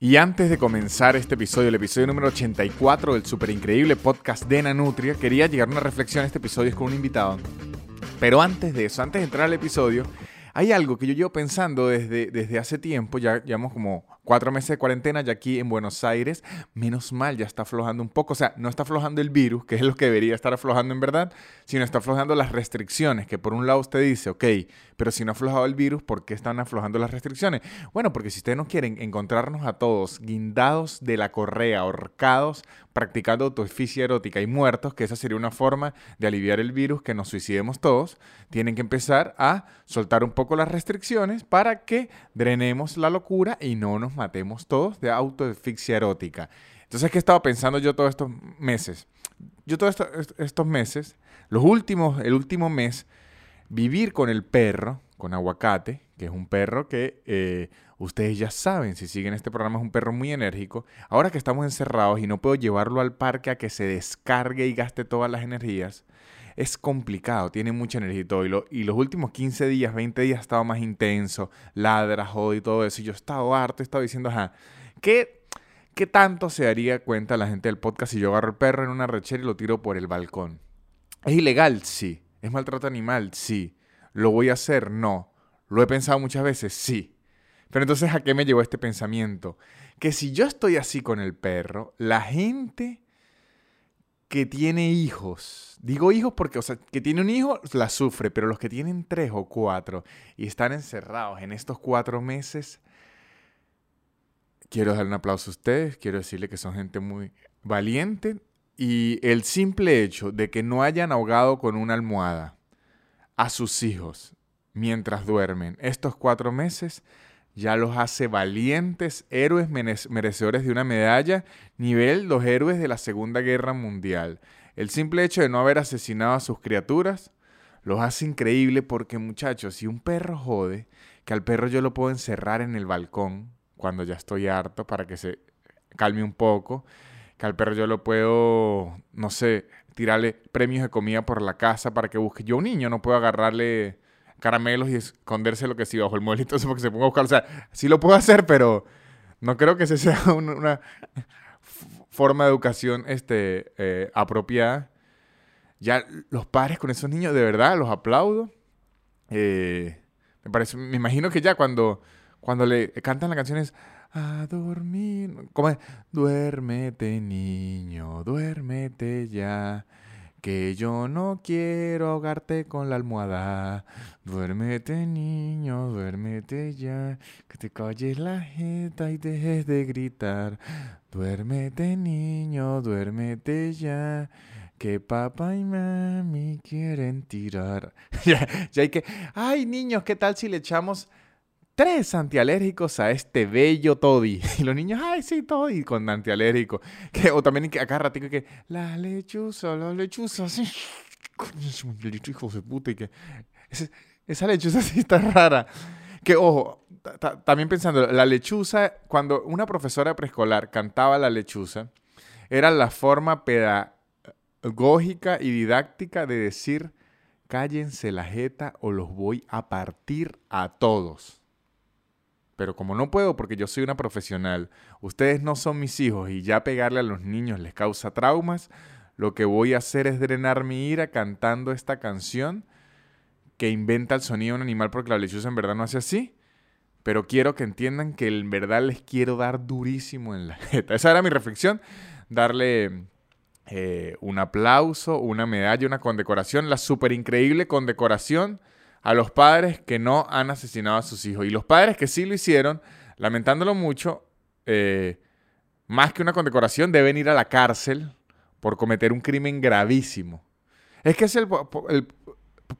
Y antes de comenzar este episodio, el episodio número 84 del super increíble podcast de Nanutria, quería llegar a una reflexión. Este episodio con un invitado. Pero antes de eso, antes de entrar al episodio, hay algo que yo llevo pensando desde, desde hace tiempo, ya llevamos como cuatro meses de cuarentena ya aquí en Buenos Aires. Menos mal, ya está aflojando un poco. O sea, no está aflojando el virus, que es lo que debería estar aflojando en verdad, sino está aflojando las restricciones, que por un lado usted dice, ok, pero si no ha aflojado el virus, ¿por qué están aflojando las restricciones? Bueno, porque si ustedes no quieren encontrarnos a todos guindados de la correa, ahorcados, practicando autoesfisia erótica y muertos, que esa sería una forma de aliviar el virus, que nos suicidemos todos, tienen que empezar a soltar un poco las restricciones para que drenemos la locura y no nos matemos todos de autoesfixia erótica. Entonces, ¿qué he estado pensando yo todos estos meses? Yo todos estos meses, los últimos, el último mes, vivir con el perro, con aguacate, que es un perro que eh, ustedes ya saben, si siguen este programa, es un perro muy enérgico. Ahora que estamos encerrados y no puedo llevarlo al parque a que se descargue y gaste todas las energías, es complicado, tiene mucha energía y todo. Y, los últimos 15 días, 20 días ha estado más intenso, ladra, jode y todo eso. Y yo he estado harto, he estado diciendo, ajá, ¿qué, ¿qué tanto se daría cuenta la gente del podcast si yo agarro el perro en una rechera y lo tiro por el balcón? ¿Es ilegal? Sí. ¿Es maltrato animal? Sí. ¿Lo voy a hacer? No. ¿Lo he pensado muchas veces? Sí. Pero entonces, ¿a qué me llevó este pensamiento? Que si yo estoy así con el perro, la gente que tiene hijos, digo hijos porque, o sea, que tiene un hijo la sufre, pero los que tienen tres o cuatro y están encerrados en estos cuatro meses, quiero dar un aplauso a ustedes, quiero decirle que son gente muy valiente y el simple hecho de que no hayan ahogado con una almohada a sus hijos mientras duermen estos cuatro meses, ya los hace valientes héroes merecedores de una medalla, nivel los héroes de la Segunda Guerra Mundial. El simple hecho de no haber asesinado a sus criaturas los hace increíble porque muchachos, si un perro jode, que al perro yo lo puedo encerrar en el balcón cuando ya estoy harto para que se calme un poco, que al perro yo lo puedo, no sé, tirarle premios de comida por la casa para que busque. Yo un niño no puedo agarrarle caramelos y esconderse lo que sí bajo el mueblito porque se ponga a buscar. O sea, sí lo puedo hacer, pero no creo que esa sea una, forma de educación este, eh, apropiada. Ya los padres con esos niños, de verdad, los aplaudo. Eh, me parece, me imagino que ya cuando, cuando le cantan las canciones a dormir, ¿cómo es? Duérmete niño, duérmete ya. Que yo no quiero ahogarte con la almohada. Duérmete, niño, duérmete ya. Que te calles la jeta y dejes de gritar. Duérmete, niño, duérmete ya. Que papá y mami quieren tirar. ya, ya hay que. Ay, niños, ¿qué tal si le echamos tres antialérgicos a este bello toddy. Y los niños, ay, sí, toddy con antialérgico. Que, o también que acá ratito que, la lechuza, la lechuza, sí. Hijo de puta, y esa lechuza sí está rara. Que, ojo, también pensando, la lechuza, cuando una profesora preescolar cantaba la lechuza, era la forma pedagógica y didáctica de decir, cállense la jeta o los voy a partir a todos. Pero como no puedo porque yo soy una profesional, ustedes no son mis hijos y ya pegarle a los niños les causa traumas, lo que voy a hacer es drenar mi ira cantando esta canción que inventa el sonido de un animal porque la lechuza en verdad no hace así. Pero quiero que entiendan que en verdad les quiero dar durísimo en la jeta. Esa era mi reflexión. Darle eh, un aplauso, una medalla, una condecoración, la súper increíble condecoración a los padres que no han asesinado a sus hijos. Y los padres que sí lo hicieron, lamentándolo mucho, eh, más que una condecoración, deben ir a la cárcel por cometer un crimen gravísimo. Es que es el, el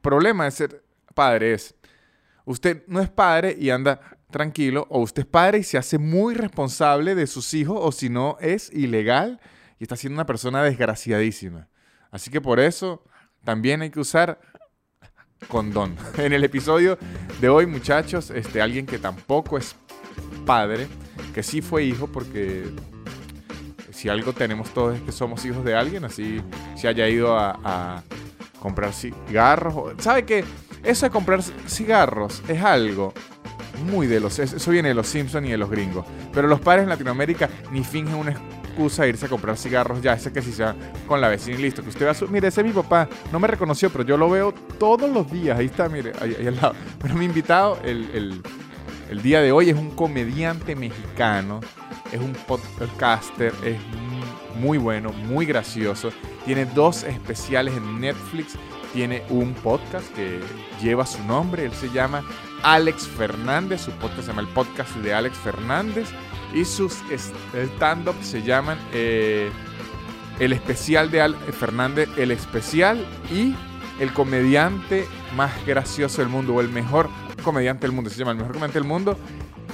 problema de ser padre es, usted no es padre y anda tranquilo, o usted es padre y se hace muy responsable de sus hijos, o si no, es ilegal y está siendo una persona desgraciadísima. Así que por eso también hay que usar condón. En el episodio de hoy, muchachos, este, alguien que tampoco es padre, que sí fue hijo, porque si algo tenemos todos es que somos hijos de alguien, así se haya ido a, comprar cigarros. ¿Sabe qué? Eso de comprar cigarros es algo muy de los... Eso viene de los Simpsons y de los gringos. Pero los padres en Latinoamérica ni fingen una excusa irse a comprar cigarros ya. Ese que si se va con la vecina y listo. Que usted va a su... Mire, ese es mi papá. No me reconoció, pero yo lo veo todos los días. Ahí está, mire, ahí, al lado. Pero mi invitado, el, el día de hoy, es un comediante mexicano. Es un podcaster. Es muy bueno, muy gracioso. Tiene dos especiales en Netflix tiene un podcast que lleva su nombre, él se llama Alex Fernández, su podcast se llama el podcast de Alex Fernández y sus stand-up se llaman eh, el especial de Alex Fernández, el especial y el comediante más gracioso del mundo o el mejor comediante del mundo, se llama el mejor comediante del mundo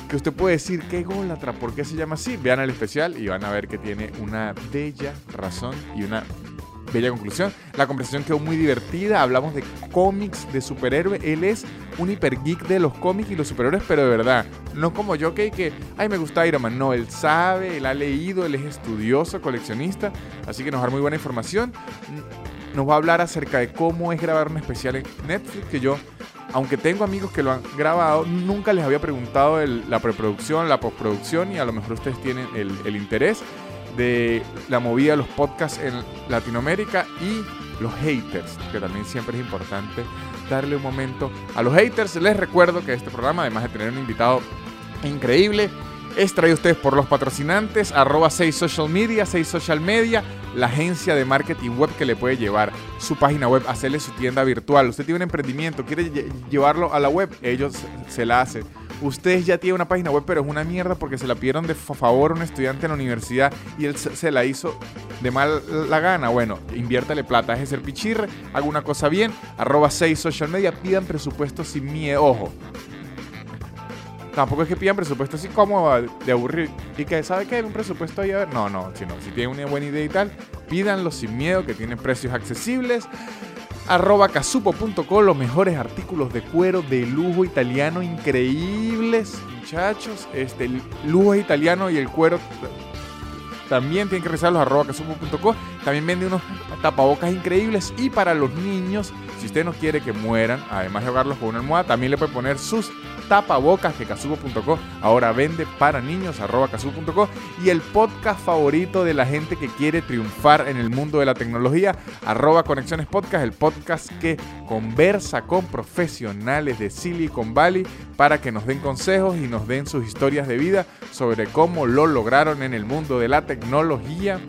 que usted puede decir, qué golatra, ¿por qué se llama así? Vean el especial y van a ver que tiene una bella razón y una bella conclusión. La conversación quedó muy divertida. Hablamos de cómics de superhéroes. Él es un hiper geek de los cómics y los superhéroes, pero de verdad. No como yo que, que, ay, me gusta Iron Man. No, él sabe, él ha leído, él es estudioso, coleccionista. Así que nos va a dar muy buena información. Nos va a hablar acerca de cómo es grabar un especial en Netflix, que yo aunque tengo amigos que lo han grabado, nunca les había preguntado la preproducción, la postproducción y a lo mejor ustedes tienen el, el interés de la movida de los podcasts en Latinoamérica y los haters, que también siempre es importante darle un momento a los haters. Les recuerdo que este programa, además de tener un invitado increíble, es traído a ustedes por los patrocinantes, arroba 6 social media, 6 social media, la agencia de marketing web que le puede llevar su página web, hacerle su tienda virtual. Usted tiene un emprendimiento, quiere llevarlo a la web, ellos se la hacen Ustedes ya tienen una página web, pero es una mierda porque se la pidieron de favor a un estudiante en la universidad y él se la hizo de mal la gana. Bueno, inviértale plata, es el pichirre, haga una cosa bien, arroba 6 social media, pidan presupuesto sin miedo, ojo. Tampoco es que pidan presupuesto así como de aburrir y que sabe que hay un presupuesto ahí a ver. No, no, sino si tienen una buena idea y tal, pídanlo sin miedo, que tienen precios accesibles arroba casupo.co, los mejores artículos de cuero de lujo italiano increíbles, muchachos. Este, lujo italiano y el cuero también tienen que revisarlos arroba casupo.co. También vende unos tapabocas increíbles. Y para los niños, si usted no quiere que mueran, además de ahogarlos con una almohada, también le puede poner sus tapabocas que casubo.co ahora vende para niños, arroba casubo.co y el podcast favorito de la gente que quiere triunfar en el mundo de la tecnología, arroba Conexiones Podcast, el podcast que conversa con profesionales de Silicon Valley para que nos den consejos y nos den sus historias de vida sobre cómo lo lograron en el mundo de la tecnología.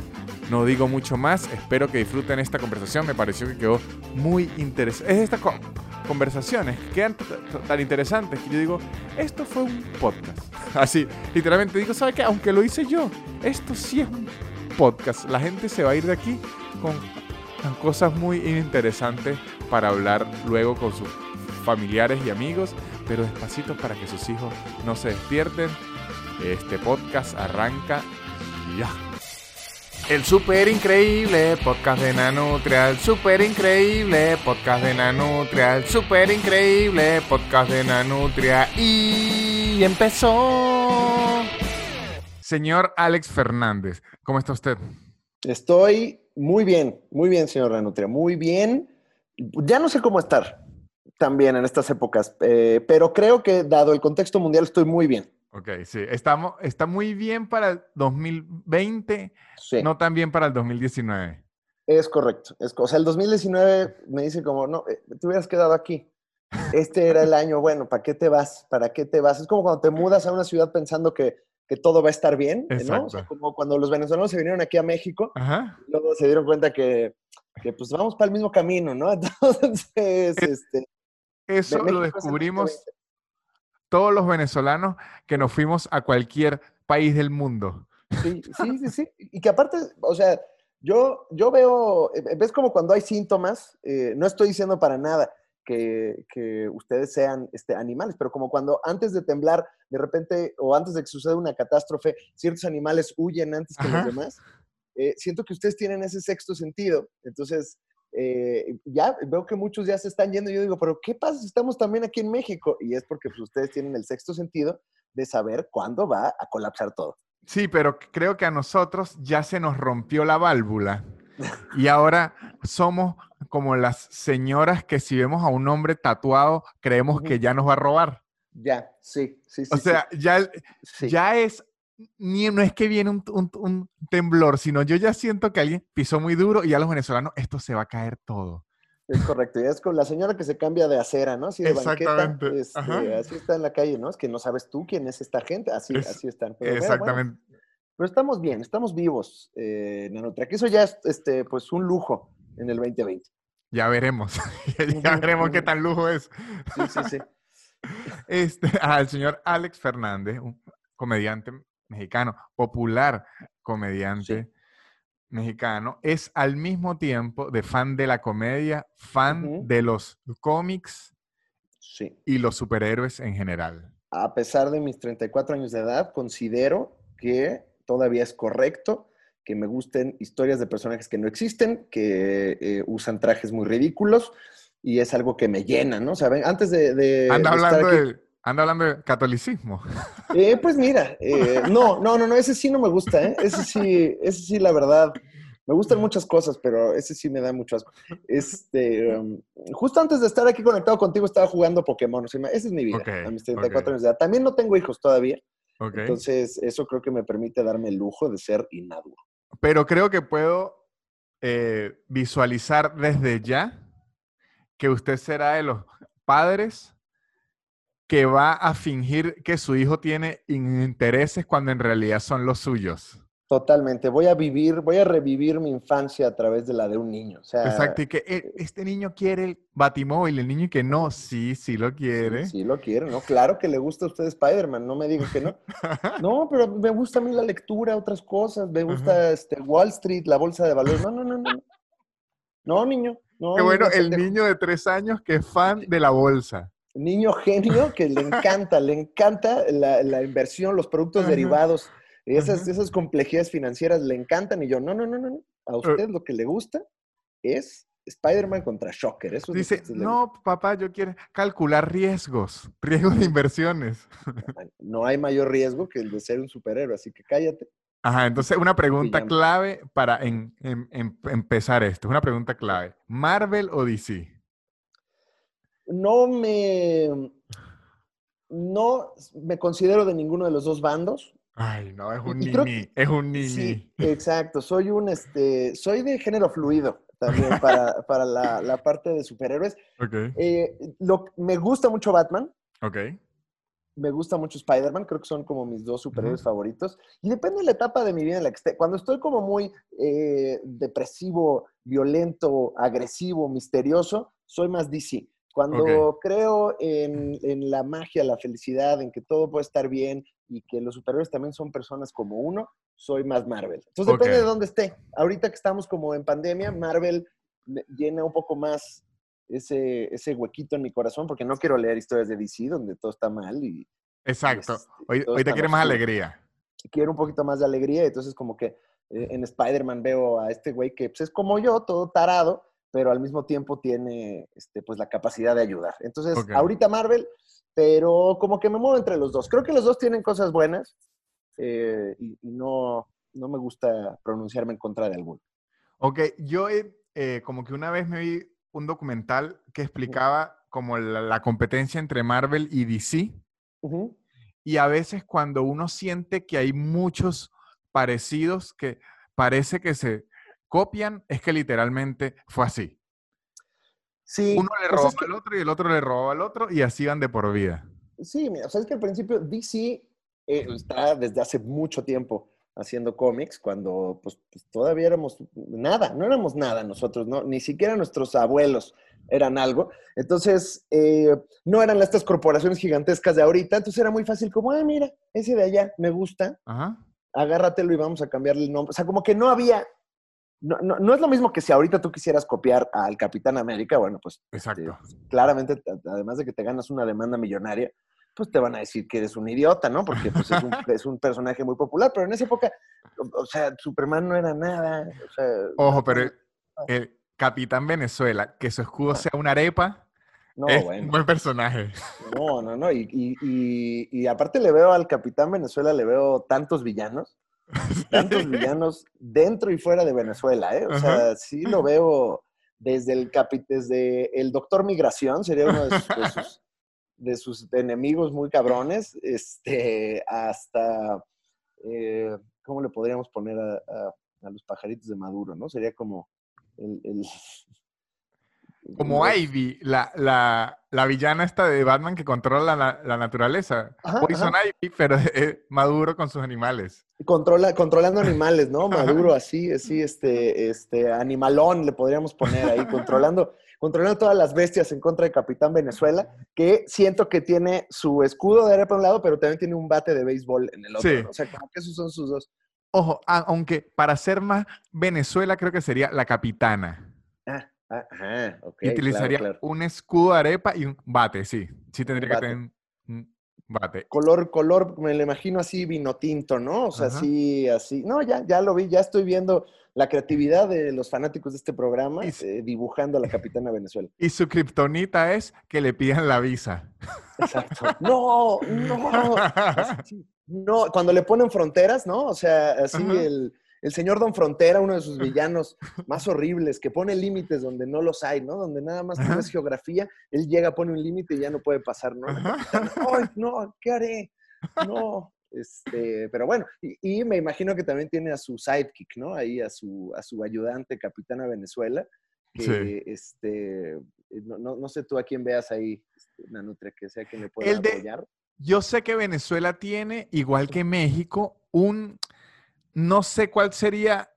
No digo mucho más, espero que disfruten esta conversación, me pareció que quedó muy interesante. Es esta conversaciones que quedan tan interesantes que yo digo, esto fue un podcast. Así, literalmente digo, ¿sabe qué? Aunque lo hice yo, esto sí es un podcast. La gente se va a ir de aquí con, cosas muy interesantes para hablar luego con sus familiares y amigos, pero despacito para que sus hijos no se despierten. Este podcast arranca ya. El super increíble podcast de Nanutria, el super increíble podcast de Nanutria, el super increíble podcast de Nanutria y empezó. Señor Alex Fernández, ¿cómo está usted? Estoy muy bien, muy bien, señor Nanutria, muy bien. Ya no sé cómo estar también en estas épocas, eh, pero creo que dado el contexto mundial estoy muy bien. Ok, sí. Estamos, está muy bien para el 2020, no tan bien para el 2019. Es correcto. Es, o sea, el 2019 me dice como, no, eh, te hubieras quedado aquí. Este era el año, bueno, ¿para qué te vas? ¿Para qué te vas? Es como cuando te mudas a una ciudad pensando que, que todo va a estar bien, ¿no? O sea, como cuando los venezolanos se vinieron aquí a México, luego se dieron cuenta que, que, pues vamos para el mismo camino, ¿no? Entonces, este... Eso lo descubrimos todos los venezolanos que nos fuimos a cualquier país del mundo. Sí, sí, sí, sí. Y que aparte, o sea, yo, yo veo, eh, ves como cuando hay síntomas, eh, no estoy diciendo para nada que, que, ustedes sean este, animales, pero como cuando antes de temblar, de repente, o antes de que suceda una catástrofe, ciertos animales huyen antes que los demás, eh, siento que ustedes tienen ese sexto sentido. Entonces, eh, ya veo que muchos ya se están yendo. Yo digo, pero ¿qué pasa si estamos también aquí en México? Y es porque pues, ustedes tienen el sexto sentido de saber cuándo va a colapsar todo. Sí, pero creo que a nosotros ya se nos rompió la válvula y ahora somos como las señoras que si vemos a un hombre tatuado creemos que ya nos va a robar. Ya, sí, sí, sí. O sea, ya, sí. ya es, ni, no es que viene un, un- un temblor, sino yo ya siento que alguien pisó muy duro y ya los venezolanos, esto se va a caer todo. Es correcto, ya es con la señora que se cambia de acera, ¿no? Así de banqueta, Exactamente, este, ajá. así está en la calle, ¿no? Es que no sabes tú quién es esta gente, así, Es- así están. Pero, Exactamente. bueno, pero estamos bien, estamos vivos, eh, Nanotrack. Eso ya es, este, pues, un lujo en el 2020. Ya veremos. ya veremos qué tan lujo es. Sí, sí, sí. Este, al señor Alex Fernández, un comediante mexicano, popular comediante mexicano, es al mismo tiempo de fan de la comedia, fan de los cómics Sí. y los superhéroes en general. A pesar de mis 34 años de edad, considero que todavía es correcto que me gusten historias de personajes que no existen, que eh, usan trajes muy ridículos y es algo que me llena, ¿no? ¿Saben? Antes de, de- Anda de estar hablando aquí- de, anda hablando de catolicismo. Eh, pues mira, eh, no, no, no, no, ese sí no me gusta, ¿eh? Ese sí, ese sí, la verdad. Me gustan muchas cosas, pero ese sí me da mucho asco. Este, um, justo antes de estar aquí conectado contigo, estaba jugando Pokémon. O sea, esa es mi vida, a mis 34 ok. años de edad. También no tengo hijos todavía, entonces eso creo que me permite darme el lujo de ser inmaduro. Pero creo que puedo eh, visualizar desde ya que usted será de los padres que va a fingir que su hijo tiene intereses cuando en realidad son los suyos. Totalmente. Voy a vivir, voy a revivir mi infancia a través de la de un niño. O sea, Exacto, y que eh, este niño quiere el batimóvil, el niño y que no, sí, sí lo quiere. Sí, lo quiere, ¿no? Claro que le gusta a usted Spider-Man, no me diga que no. No, pero me gusta a mí la lectura, otras cosas, me gusta este, Wall Street, la bolsa de valores. No, no, no, no. No, niño. No, Qué bueno, el niño de tres años que es fan de la bolsa. Niño genio que le encanta, le encanta la, la inversión, los productos derivados, esas, esas complejidades financieras le encantan. Y yo, no, no, no, no. no. Eh. A usted lo que le gusta es Spider-Man contra Shocker. Eso Dice, no, papá, yo quiero calcular riesgos, riesgos de inversiones. No hay mayor riesgo que el de ser un superhéroe, así que cállate. Ajá, entonces una pregunta clave para en- en- em- empezar esto, es una pregunta clave. ¿Marvel o DC? No me no me considero de ninguno de los dos bandos. Ay, no, es un y es un nini. Sí, exacto. Soy un este, soy de género fluido también para, para la, la parte de superhéroes. Eh, lo, me gusta mucho Batman, ok. me gusta mucho Spider-Man, creo que son como mis dos superhéroes favoritos. Y depende de la etapa de mi vida en la que esté. Cuando estoy como muy eh, depresivo, violento, agresivo, misterioso, soy más DC. Cuando creo en, en la magia, la felicidad, en que todo puede estar bien y que los superhéroes también son personas como uno, soy más Marvel. Entonces depende Ok. de dónde esté. Ahorita que estamos como en pandemia, Marvel llena un poco más ese, ese huequito en mi corazón porque no quiero leer historias de DC donde todo está mal y Exacto. este, Hoy, hoy te quiere más alegría. quiero un poquito más de alegría. Entonces, como que eh, en Spider-Man veo a este güey que pues, es como yo, todo tarado, pero al mismo tiempo tiene este, pues, la capacidad de ayudar. Entonces, Ok. ahorita Marvel, pero como que me muevo entre los dos. Creo que los dos tienen cosas buenas eh, y, y no, no me gusta pronunciarme en contra de alguno. Ok, yo eh, eh, como que una vez me vi un documental que explicaba como la, la competencia entre Marvel y DC. Ujú. Y a veces cuando uno siente que hay muchos parecidos que parece que se copian, es que literalmente fue así. Sí, Uno le o sea, robó es que- al otro y el otro le robó al otro y así van de por vida. Sí, mira, o sea, es que al principio DC eh, está desde hace mucho tiempo haciendo cómics, cuando pues, pues, todavía éramos nada, no éramos nada nosotros, ¿no? ni siquiera nuestros abuelos eran algo. Entonces, eh, no eran estas corporaciones gigantescas de ahorita, entonces era muy fácil como, ah, mira, ese de allá me gusta, Ajá. agárratelo y vamos a cambiarle el nombre. O sea, como que no había, no, no, no es lo mismo que si ahorita tú quisieras copiar al Capitán América, bueno, pues Exacto. claramente, a- además de que te ganas una demanda millonaria, pues te van a decir que eres un idiota, ¿no? Porque pues, es, un, es un personaje muy popular, pero en esa época, o, o sea, Superman no era nada. O sea, Ojo, pero el, el Capitán Venezuela, que su escudo sea una arepa, no, es un bueno, buen personaje. no, no, no. Y, y, y, y aparte le veo al Capitán Venezuela, le veo tantos villanos, tantos villanos dentro y fuera de Venezuela, ¿eh? O sea, Ajá. sí lo veo desde el capi- desde el Doctor Migración, sería uno de sus, de sus- de sus enemigos muy cabrones, este, hasta, eh, ¿cómo le podríamos poner a, a, los pajaritos de Maduro, no? Sería como el... como Ivy, la, la, la, villana esta de Batman que controla la, la naturaleza. Poison Ivy, pero Maduro con sus animales. Controla, controlando animales, ¿no? Maduro así, así, este, este, animalón le podríamos poner ahí, controlando controlando todas las bestias en contra de Capitán Venezuela, que siento que tiene su escudo de arepa por un lado, pero también tiene un bate de béisbol en el otro. O sea, como que esos son sus dos. Ojo, aunque para ser más Venezuela creo que sería la capitana. Ah ajá, ok. utilizaría un escudo de arepa y un bate, sí. Sí tendría que tener un bate. Color, color, me lo imagino así vino tinto, ¿no? O sea, así, así. No, ya, ya lo vi, ya estoy viendo la creatividad de los fanáticos de este programa eh, dibujando a la capitana Venezuela. Y su kriptonita es que le pidan la visa. Exacto. No, no. No, cuando le ponen fronteras, ¿no? O sea, así el, señor Don Frontera, uno de sus villanos más horribles, que pone límites donde no los hay, ¿no? Donde nada más tienes geografía, él llega, pone un límite y ya no puede pasar, ¿no? Ay, no, ¿qué haré? No. Este, pero bueno, y, me imagino que también tiene a su sidekick, ¿no? Ahí a su, a su ayudante, Capitana Venezuela, que este, no, sé tú a quién veas ahí, este, Nanutre, que sea quien le pueda apoyar. Yo sé que Venezuela tiene, igual que México, un, no sé cuál sería,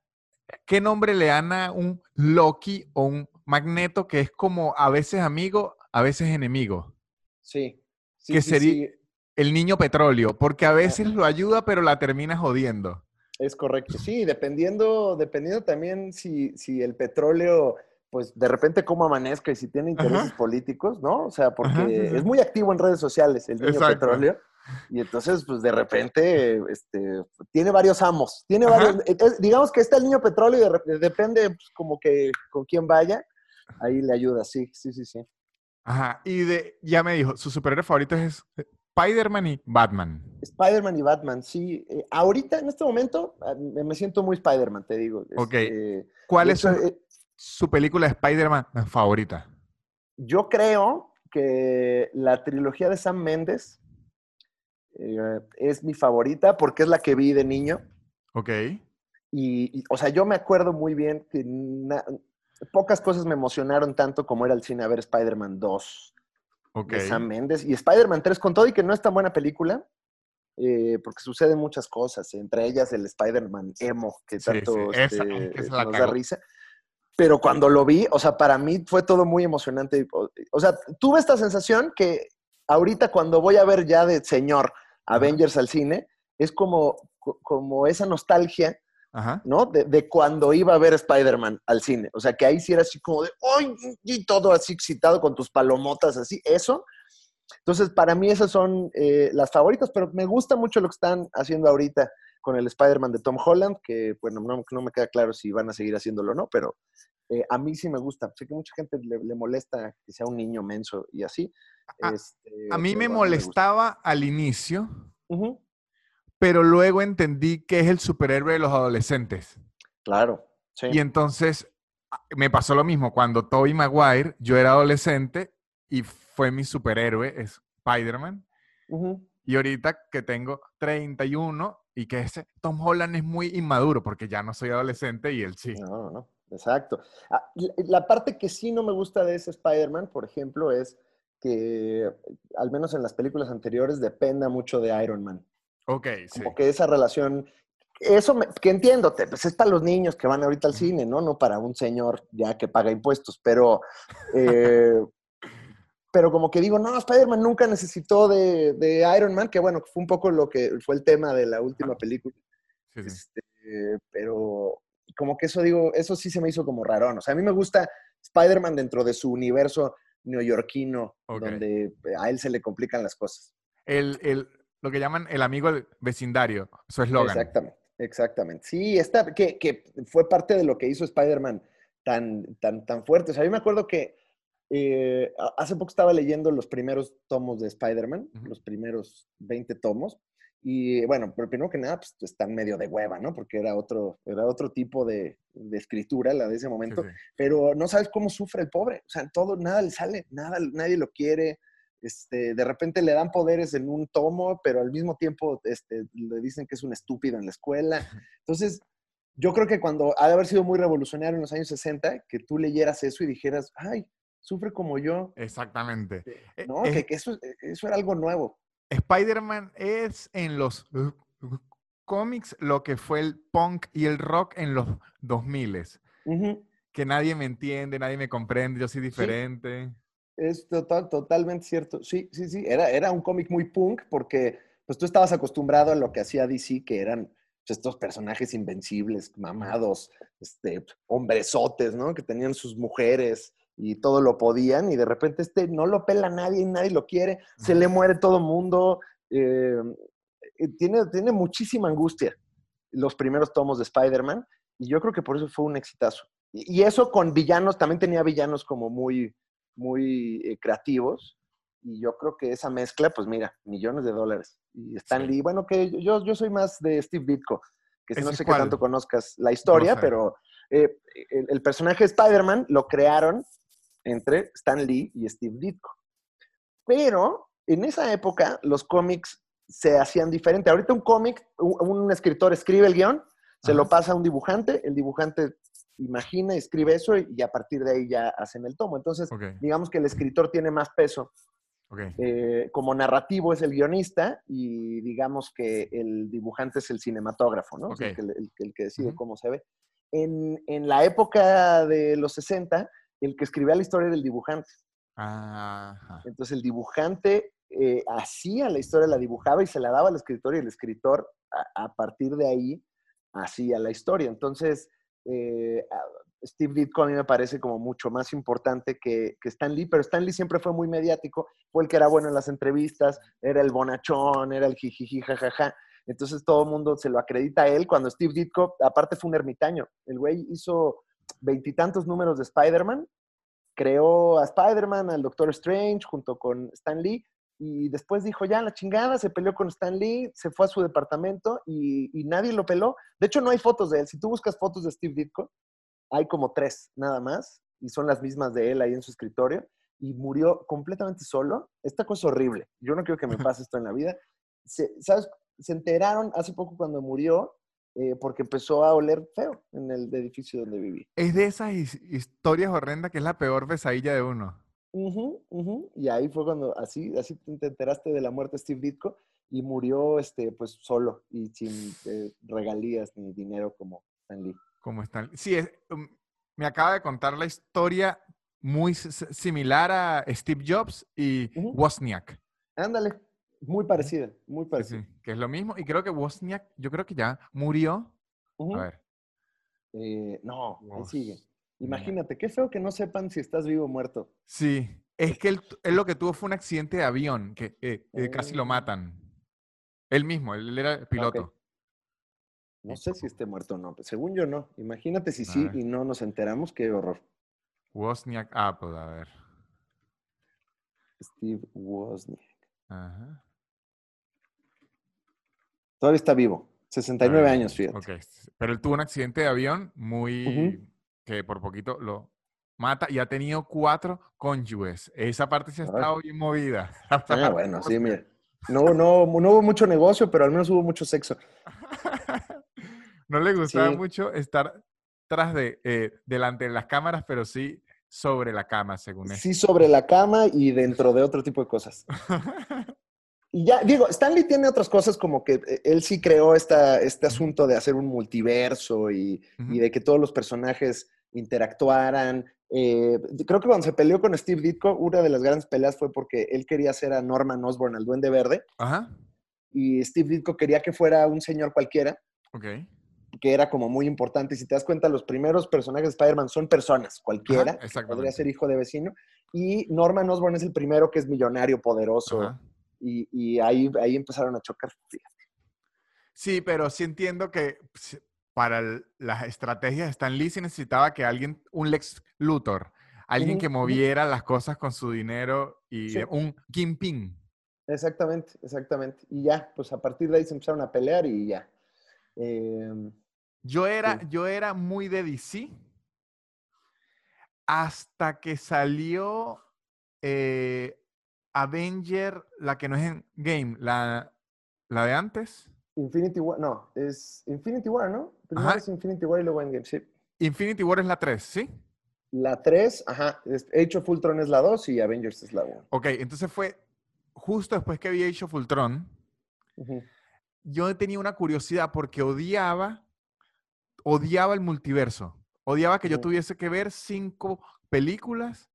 qué nombre le dan a un Loki o un Magneto que es como a veces amigo, a veces enemigo. Sí. sí que sería, el niño petróleo, porque a veces lo ayuda, pero la termina jodiendo. Es correcto, sí, dependiendo, dependiendo también si, si el petróleo, pues de repente cómo amanezca y si tiene intereses políticos, ¿no? O sea, porque es muy activo en redes sociales el niño petróleo. Y entonces, pues de repente, este, tiene varios amos, tiene varios, digamos que está el niño petróleo y depende pues, como que con quién vaya, ahí le ayuda, sí, sí, sí, sí. Ajá, y de, ya me dijo, su superhéroe favorito es Spider-Man y Batman. Spider-Man y Batman, sí. Eh, ahorita, en este momento, ah, me siento muy Spider-Man, te digo. Ok. Este, ¿Cuál es eh, su, película de Spider-Man favorita? Yo creo que la trilogía de Sam Mendes eh, es mi favorita porque es la que vi de niño. Ok. Y, o sea, yo me acuerdo muy bien que pocas cosas me emocionaron tanto como era el cine a ver Spider-Man 2 okay. Sam Mendes. Y Spider-Man 3, con todo y que no es tan buena película, eh, porque suceden muchas cosas, entre ellas el Spider-Man emo, que tanto este, nos da risa. Pero cuando lo vi, o sea, para mí fue todo muy emocionante. O, sea, tuve esta sensación que ahorita cuando voy a ver ya de señor Avengers al cine, es como, como esa nostalgia ¿no? De, cuando iba a ver Spider-Man al cine. O sea, que ahí sí era así como de, ¡ay! Y todo así excitado con tus palomotas, así, eso. Entonces, para mí esas son eh, las favoritas, pero me gusta mucho lo que están haciendo ahorita con el Spider-Man de Tom Holland, que, bueno, no, no, me queda claro si van a seguir haciéndolo o no, pero eh, a mí sí me gusta. Sé que mucha gente le, molesta que sea un niño menso y así. A, este, a mí me molestaba al inicio, pero luego entendí que es el superhéroe de los adolescentes. Claro, sí. Y entonces ah, me pasó lo mismo cuando Tobey Maguire, yo era adolescente y fue mi superhéroe, es Spider-Man. Y ahorita que tengo 31 y que ese Tom Holland es muy inmaduro porque ya no soy adolescente y él sí. No, no, exacto. Ah, la parte que sí no me gusta de ese Spider-Man, por ejemplo, es que al menos en las películas anteriores dependa mucho de Iron Man. Ok, sí. Como que esa relación, eso que entiendo, pues es para los niños que van ahorita al cine, ¿no? No para un señor ya que paga impuestos, pero, eh, pero como que digo, no, Spider-Man nunca necesitó de, Iron Man, que bueno, fue un poco lo que fue el tema de la última película. Sí, este, pero como que eso digo, eso sí se me hizo como raro. O sea, a mí me gusta Spider-Man dentro de su universo neoyorquino, donde a él se le complican las cosas. El, el, lo que llaman el amigo del vecindario, su eslogan. Exactamente, exactamente. Sí, está, que, que fue parte de lo que hizo Spider-Man tan, tan, tan fuerte. O sea, yo me acuerdo que eh, hace poco estaba leyendo los primeros tomos de Spider-Man, los primeros 20 tomos, y bueno, primero que nada, pues están medio de hueva, ¿no? Porque era otro, era otro tipo de, de escritura la de ese momento, pero no sabes cómo sufre el pobre, o sea, todo, nada le sale, nada, nadie lo quiere, Este, de repente le dan poderes en un tomo, pero al mismo tiempo este, le dicen que es un estúpido en la escuela. Entonces, yo creo que cuando ha de haber sido muy revolucionario en los años 60, que tú leyeras eso y dijeras, ay, sufre como yo. Exactamente. Eh, no, que, eso, eso, era algo nuevo. Spider-Man es en los cómics lo que fue el punk y el rock en los 2000 Que nadie me entiende, nadie me comprende, yo soy diferente. Es total, totalmente cierto. Sí, sí, sí. Era, era un cómic muy punk porque pues tú estabas acostumbrado a lo que hacía DC, que eran pues, estos personajes invencibles, mamados, este, hombresotes, ¿no? Que tenían sus mujeres y todo lo podían y de repente este no lo pela nadie, nadie lo quiere, se le muere todo mundo, eh, eh, tiene, tiene muchísima angustia los primeros tomos de Spider-Man y yo creo que por eso fue un exitazo. Y, eso con villanos, también tenía villanos como muy, muy eh, creativos y yo creo que esa mezcla, pues mira, millones de dólares. Y Stan Lee, bueno, que yo, yo soy más de Steve Ditko, que no sé qué tanto conozcas la historia, pero el, el, personaje de Spider-Man lo crearon entre Stan Lee y Steve Ditko. Pero en esa época los cómics se hacían diferente. Ahorita un cómic, un, escritor escribe el guion, se lo pasa a un dibujante, el dibujante imagina, escribe eso y, a partir de ahí ya hacen el tomo. Entonces, digamos que el escritor tiene más peso. Eh, como narrativo es el guionista y digamos que el dibujante es el cinematógrafo, ¿no? el, que decide cómo se ve. En, en, la época de los 60, el que escribía la historia era el dibujante. Entonces el dibujante eh, hacía la historia, la dibujaba y se la daba al escritor y el escritor a, partir de ahí hacía la historia. Entonces, eh, Steve Ditko a mí me parece como mucho más importante que, que, Stan Lee, pero Stan Lee siempre fue muy mediático, fue el que era bueno en las entrevistas, era el bonachón, era el jijiji, jajaja. Entonces todo el mundo se lo acredita a él cuando Steve Ditko, aparte fue un ermitaño. El güey hizo veintitantos números de Spider-Man, creó a Spider-Man, al Doctor Strange, junto con Stan Lee, y después dijo, ya, la chingada, se peleó con Stan Lee, se fue a su departamento y, nadie lo peló. De hecho, no hay fotos de él. Si tú buscas fotos de Steve Ditko, hay como tres nada más, y son las mismas de él ahí en su escritorio, y murió completamente solo. Esta cosa horrible. Yo no quiero que me pase esto en la vida. ¿Sabes? Se enteraron hace poco cuando murió eh, porque empezó a oler feo en el edificio donde viví. Es de esas historias horrendas que es la peor pesadilla de uno. Y ahí fue cuando así, así te enteraste de la muerte de Steve Ditko y murió este, pues solo y sin eh, regalías ni dinero como Stan Lee. Como Stan Sí, es, um, me acaba de contar la historia muy similar a Steve Jobs y Wozniak. Ándale. Muy parecida, muy parecida. que es lo mismo. Y creo que Wozniak, yo creo que ya murió. A ver. Eh, no, ahí sigue. Imagínate, qué feo que no sepan si estás vivo o muerto. Sí, es que él, lo que tuvo fue un accidente de avión, que eh, casi lo oh. matan. Él mismo, él era piloto. No sé si esté muerto o no, según yo no. Imagínate si sí y no nos enteramos, qué horror. Wozniak Apple, a ver. Steve Wozniak. Ajá. Todavía está vivo. 69 años, fíjate. Ok, pero él tuvo un accidente de avión muy... que por poquito lo mata y ha tenido cuatro cónyuges. Esa parte se ha estado bien movida. Ah, bueno, sí, mira. No, no, no hubo mucho negocio, pero al menos hubo mucho sexo. no le gustaba mucho estar tras de, eh, delante de las cámaras, pero sí sobre la cama, según él. Sí, sobre la cama y dentro de otro tipo de cosas. Y ya, digo, Stanley tiene otras cosas como que eh, él sí creó esta, este asunto de hacer un multiverso y, de que todos los personajes interactuaran. Eh, creo que cuando se peleó con Steve Ditko, una de las grandes peleas fue porque él quería hacer a Norman Osborn, al Duende Verde. Ajá. Y Steve Ditko quería que fuera un señor cualquiera. Ok. Que era como muy importante. Y si te das cuenta, los primeros personajes de Spider-Man son personas, cualquiera. podría ser hijo de vecino. Y Norman Osborn es el primero que es millonario, poderoso y, ahí, ahí empezaron a chocar. Sí, pero sí entiendo que para las estrategias Stan Lee se necesitaba que alguien, un Lex Luthor, alguien que moviera las cosas con su dinero y un Kingpin. Exactamente, exactamente. Y ya, pues a partir de ahí se empezaron a pelear y ya. Em, yo, era, yo era muy de DC hasta que salió eh, Avenger, la que no es en Game, la, la de antes. Infinity War, no, es Infinity War, ¿no? Primero Ajá. es Infinity War y luego Endgame, sí. Infinity War es la 3, ¿sí? La 3, ajá, Age of Ultron es la 2 y Avengers es la 1. Ok, entonces fue justo después que vi Age of Ultron. Yo tenía una curiosidad porque odiaba, odiaba el multiverso. Odiaba que yo tuviese que ver cinco películas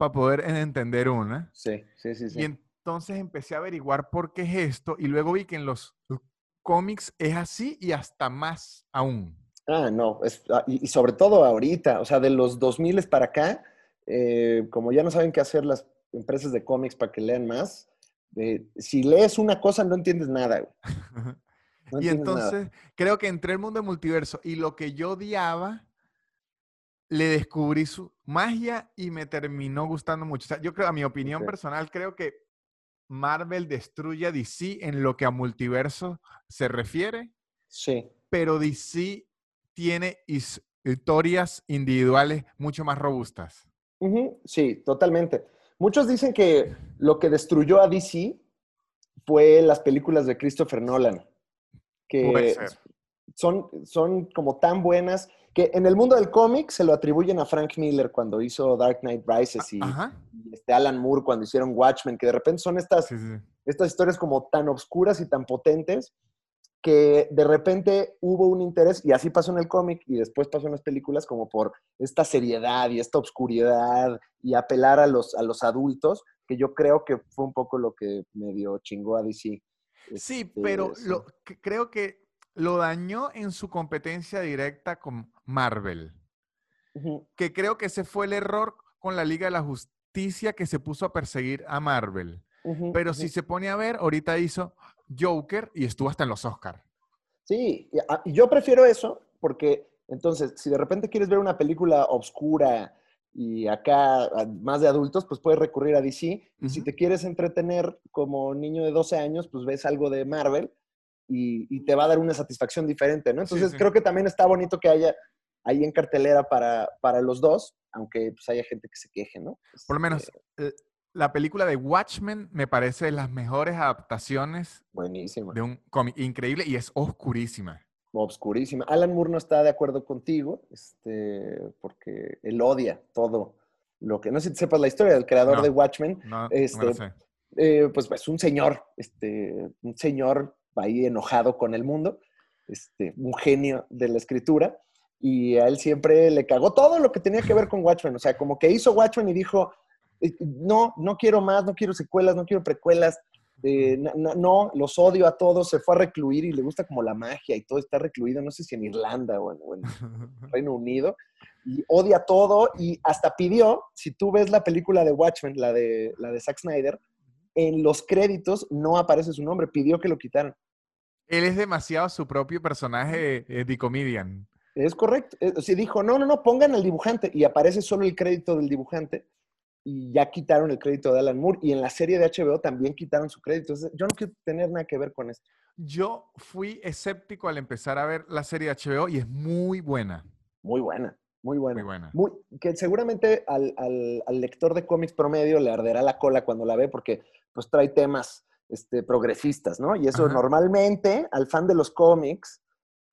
para poder en- entender una. Sí, sí, sí, Y sí. entonces empecé a averiguar por qué es esto y luego vi que en los cómics es así y hasta más aún. Ah, no, es, ah, y, y sobre todo ahorita, o sea, de los 2000 para acá, eh, como ya no saben qué hacer las empresas de cómics para que lean más, eh, si lees una cosa no entiendes nada, güey. No y entiendes nada. entonces creo que entré el mundo del multiverso y lo que yo odiaba, le descubrí su magia y me terminó gustando mucho. O sea, yo creo, a mi opinión personal, creo que Marvel destruye a DC en lo que a multiverso se refiere, Sí, pero DC tiene his- historias individuales mucho más robustas. Sí, totalmente. Muchos dicen que lo que destruyó a DC fue las películas de Christopher Nolan, Puede que ser. Son, son como tan buenas que en el mundo del cómic se lo atribuyen a Frank Miller cuando hizo Dark Knight Rises y, Ajá. este Alan Moore cuando hicieron Watchmen, que de repente son estas, Sí, sí. estas historias como tan obscuras y tan potentes que de repente hubo un interés, y así pasó en el cómic y después pasó en las películas, como por esta seriedad y esta obscuridad y apelar a los, a los adultos, que yo creo que fue un poco lo que medio chingó a DC. Sí, Este, pero sí. lo, creo que lo dañó en su competencia directa con Marvel. Que creo que ese fue el error con la Liga de la Justicia que se puso a perseguir a Marvel. Pero si se pone a ver, ahorita hizo Joker y estuvo hasta en los Oscar. Sí, y a- y yo prefiero eso porque entonces, si de repente quieres ver una película obscura y acá a- más de adultos, pues puedes recurrir a DC. Y si te quieres entretener como niño de 12 años, pues ves algo de Marvel y, y te va a dar una satisfacción diferente, ¿no? Entonces, sí. creo que también está bonito que haya ahí en cartelera para, para los dos, aunque pues haya gente que se queje, ¿no? Por lo menos Este, eh, la película de Watchmen me parece de las mejores adaptaciones buenísimo. de un cómic. Increíble y es oscurísima. obscurísima. Alan Moore no está de acuerdo contigo, este, porque él odia todo lo que, no sé si sepas la historia del creador No. de Watchmen, No, no me Este, lo sé. eh, pues es un señor, este, un señor ahí enojado con el mundo, este, un genio de la escritura, y a él siempre le cagó todo lo que tenía que ver con Watchmen, o sea, como que hizo Watchmen y dijo, eh, no, no quiero más, no quiero secuelas, no quiero precuelas, eh, na- no, los odio a todos, se fue a recluir y le gusta como la magia y todo está recluido, no sé si en Irlanda o en, o en Reino Unido, y odia todo y hasta pidió, si tú ves la película de Watchmen, la de, la de Zack Snyder, en los créditos no aparece su nombre, pidió que lo quitaran. Él es demasiado su propio personaje eh, de comedian. Es correcto. Eh, o sea, dijo, no, no, no, pongan al dibujante y aparece solo el crédito del dibujante y ya quitaron el crédito de Alan Moore y en la serie de HBO también quitaron su crédito. Entonces, yo no quiero tener nada que ver con esto. Yo fui escéptico al empezar a ver la serie de HBO y es muy buena. Muy buena, muy buena. Muy buena. Muy- que seguramente al, al- al lector de cómics promedio le arderá la cola cuando la ve porque pues trae temas este, progresistas, ¿no? Y eso Ajá. normalmente al fan de los cómics,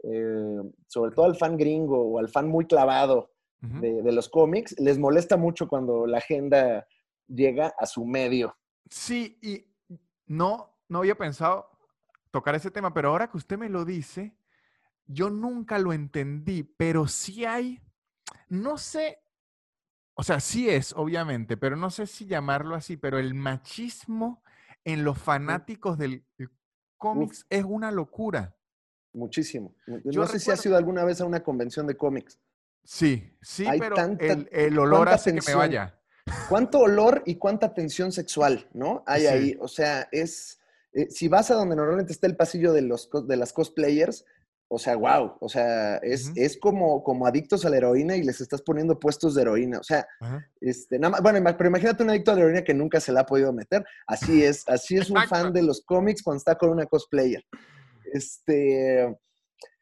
eh, sobre todo al fan gringo o al fan muy clavado de, de los cómics, les molesta mucho cuando la agenda llega a su medio. Sí, y no, no había pensado tocar ese tema, pero ahora que usted me lo dice, yo nunca lo entendí, pero sí hay, no sé, o sea, sí es, obviamente, pero no sé si llamarlo así, pero el machismo en los fanáticos del cómics es una locura. Muchísimo. Yo no sé si has ido alguna vez a una convención de cómics. Sí, sí, Hay pero tanta- el, el olor hace que me vaya. cuánto olor y cuánta tensión sexual, ¿no? Hay Sí. ahí. O sea, es. eh, si vas a donde normalmente está el pasillo de, los, de las cosplayers, o sea, wow. O sea, es, es como, como adictos a la heroína y les estás poniendo puestos de heroína. O sea, este, nada más, bueno, pero imagínate un adicto a la heroína que nunca se la ha podido meter. Así es, así es un fan de los cómics cuando está con una cosplayer. Este.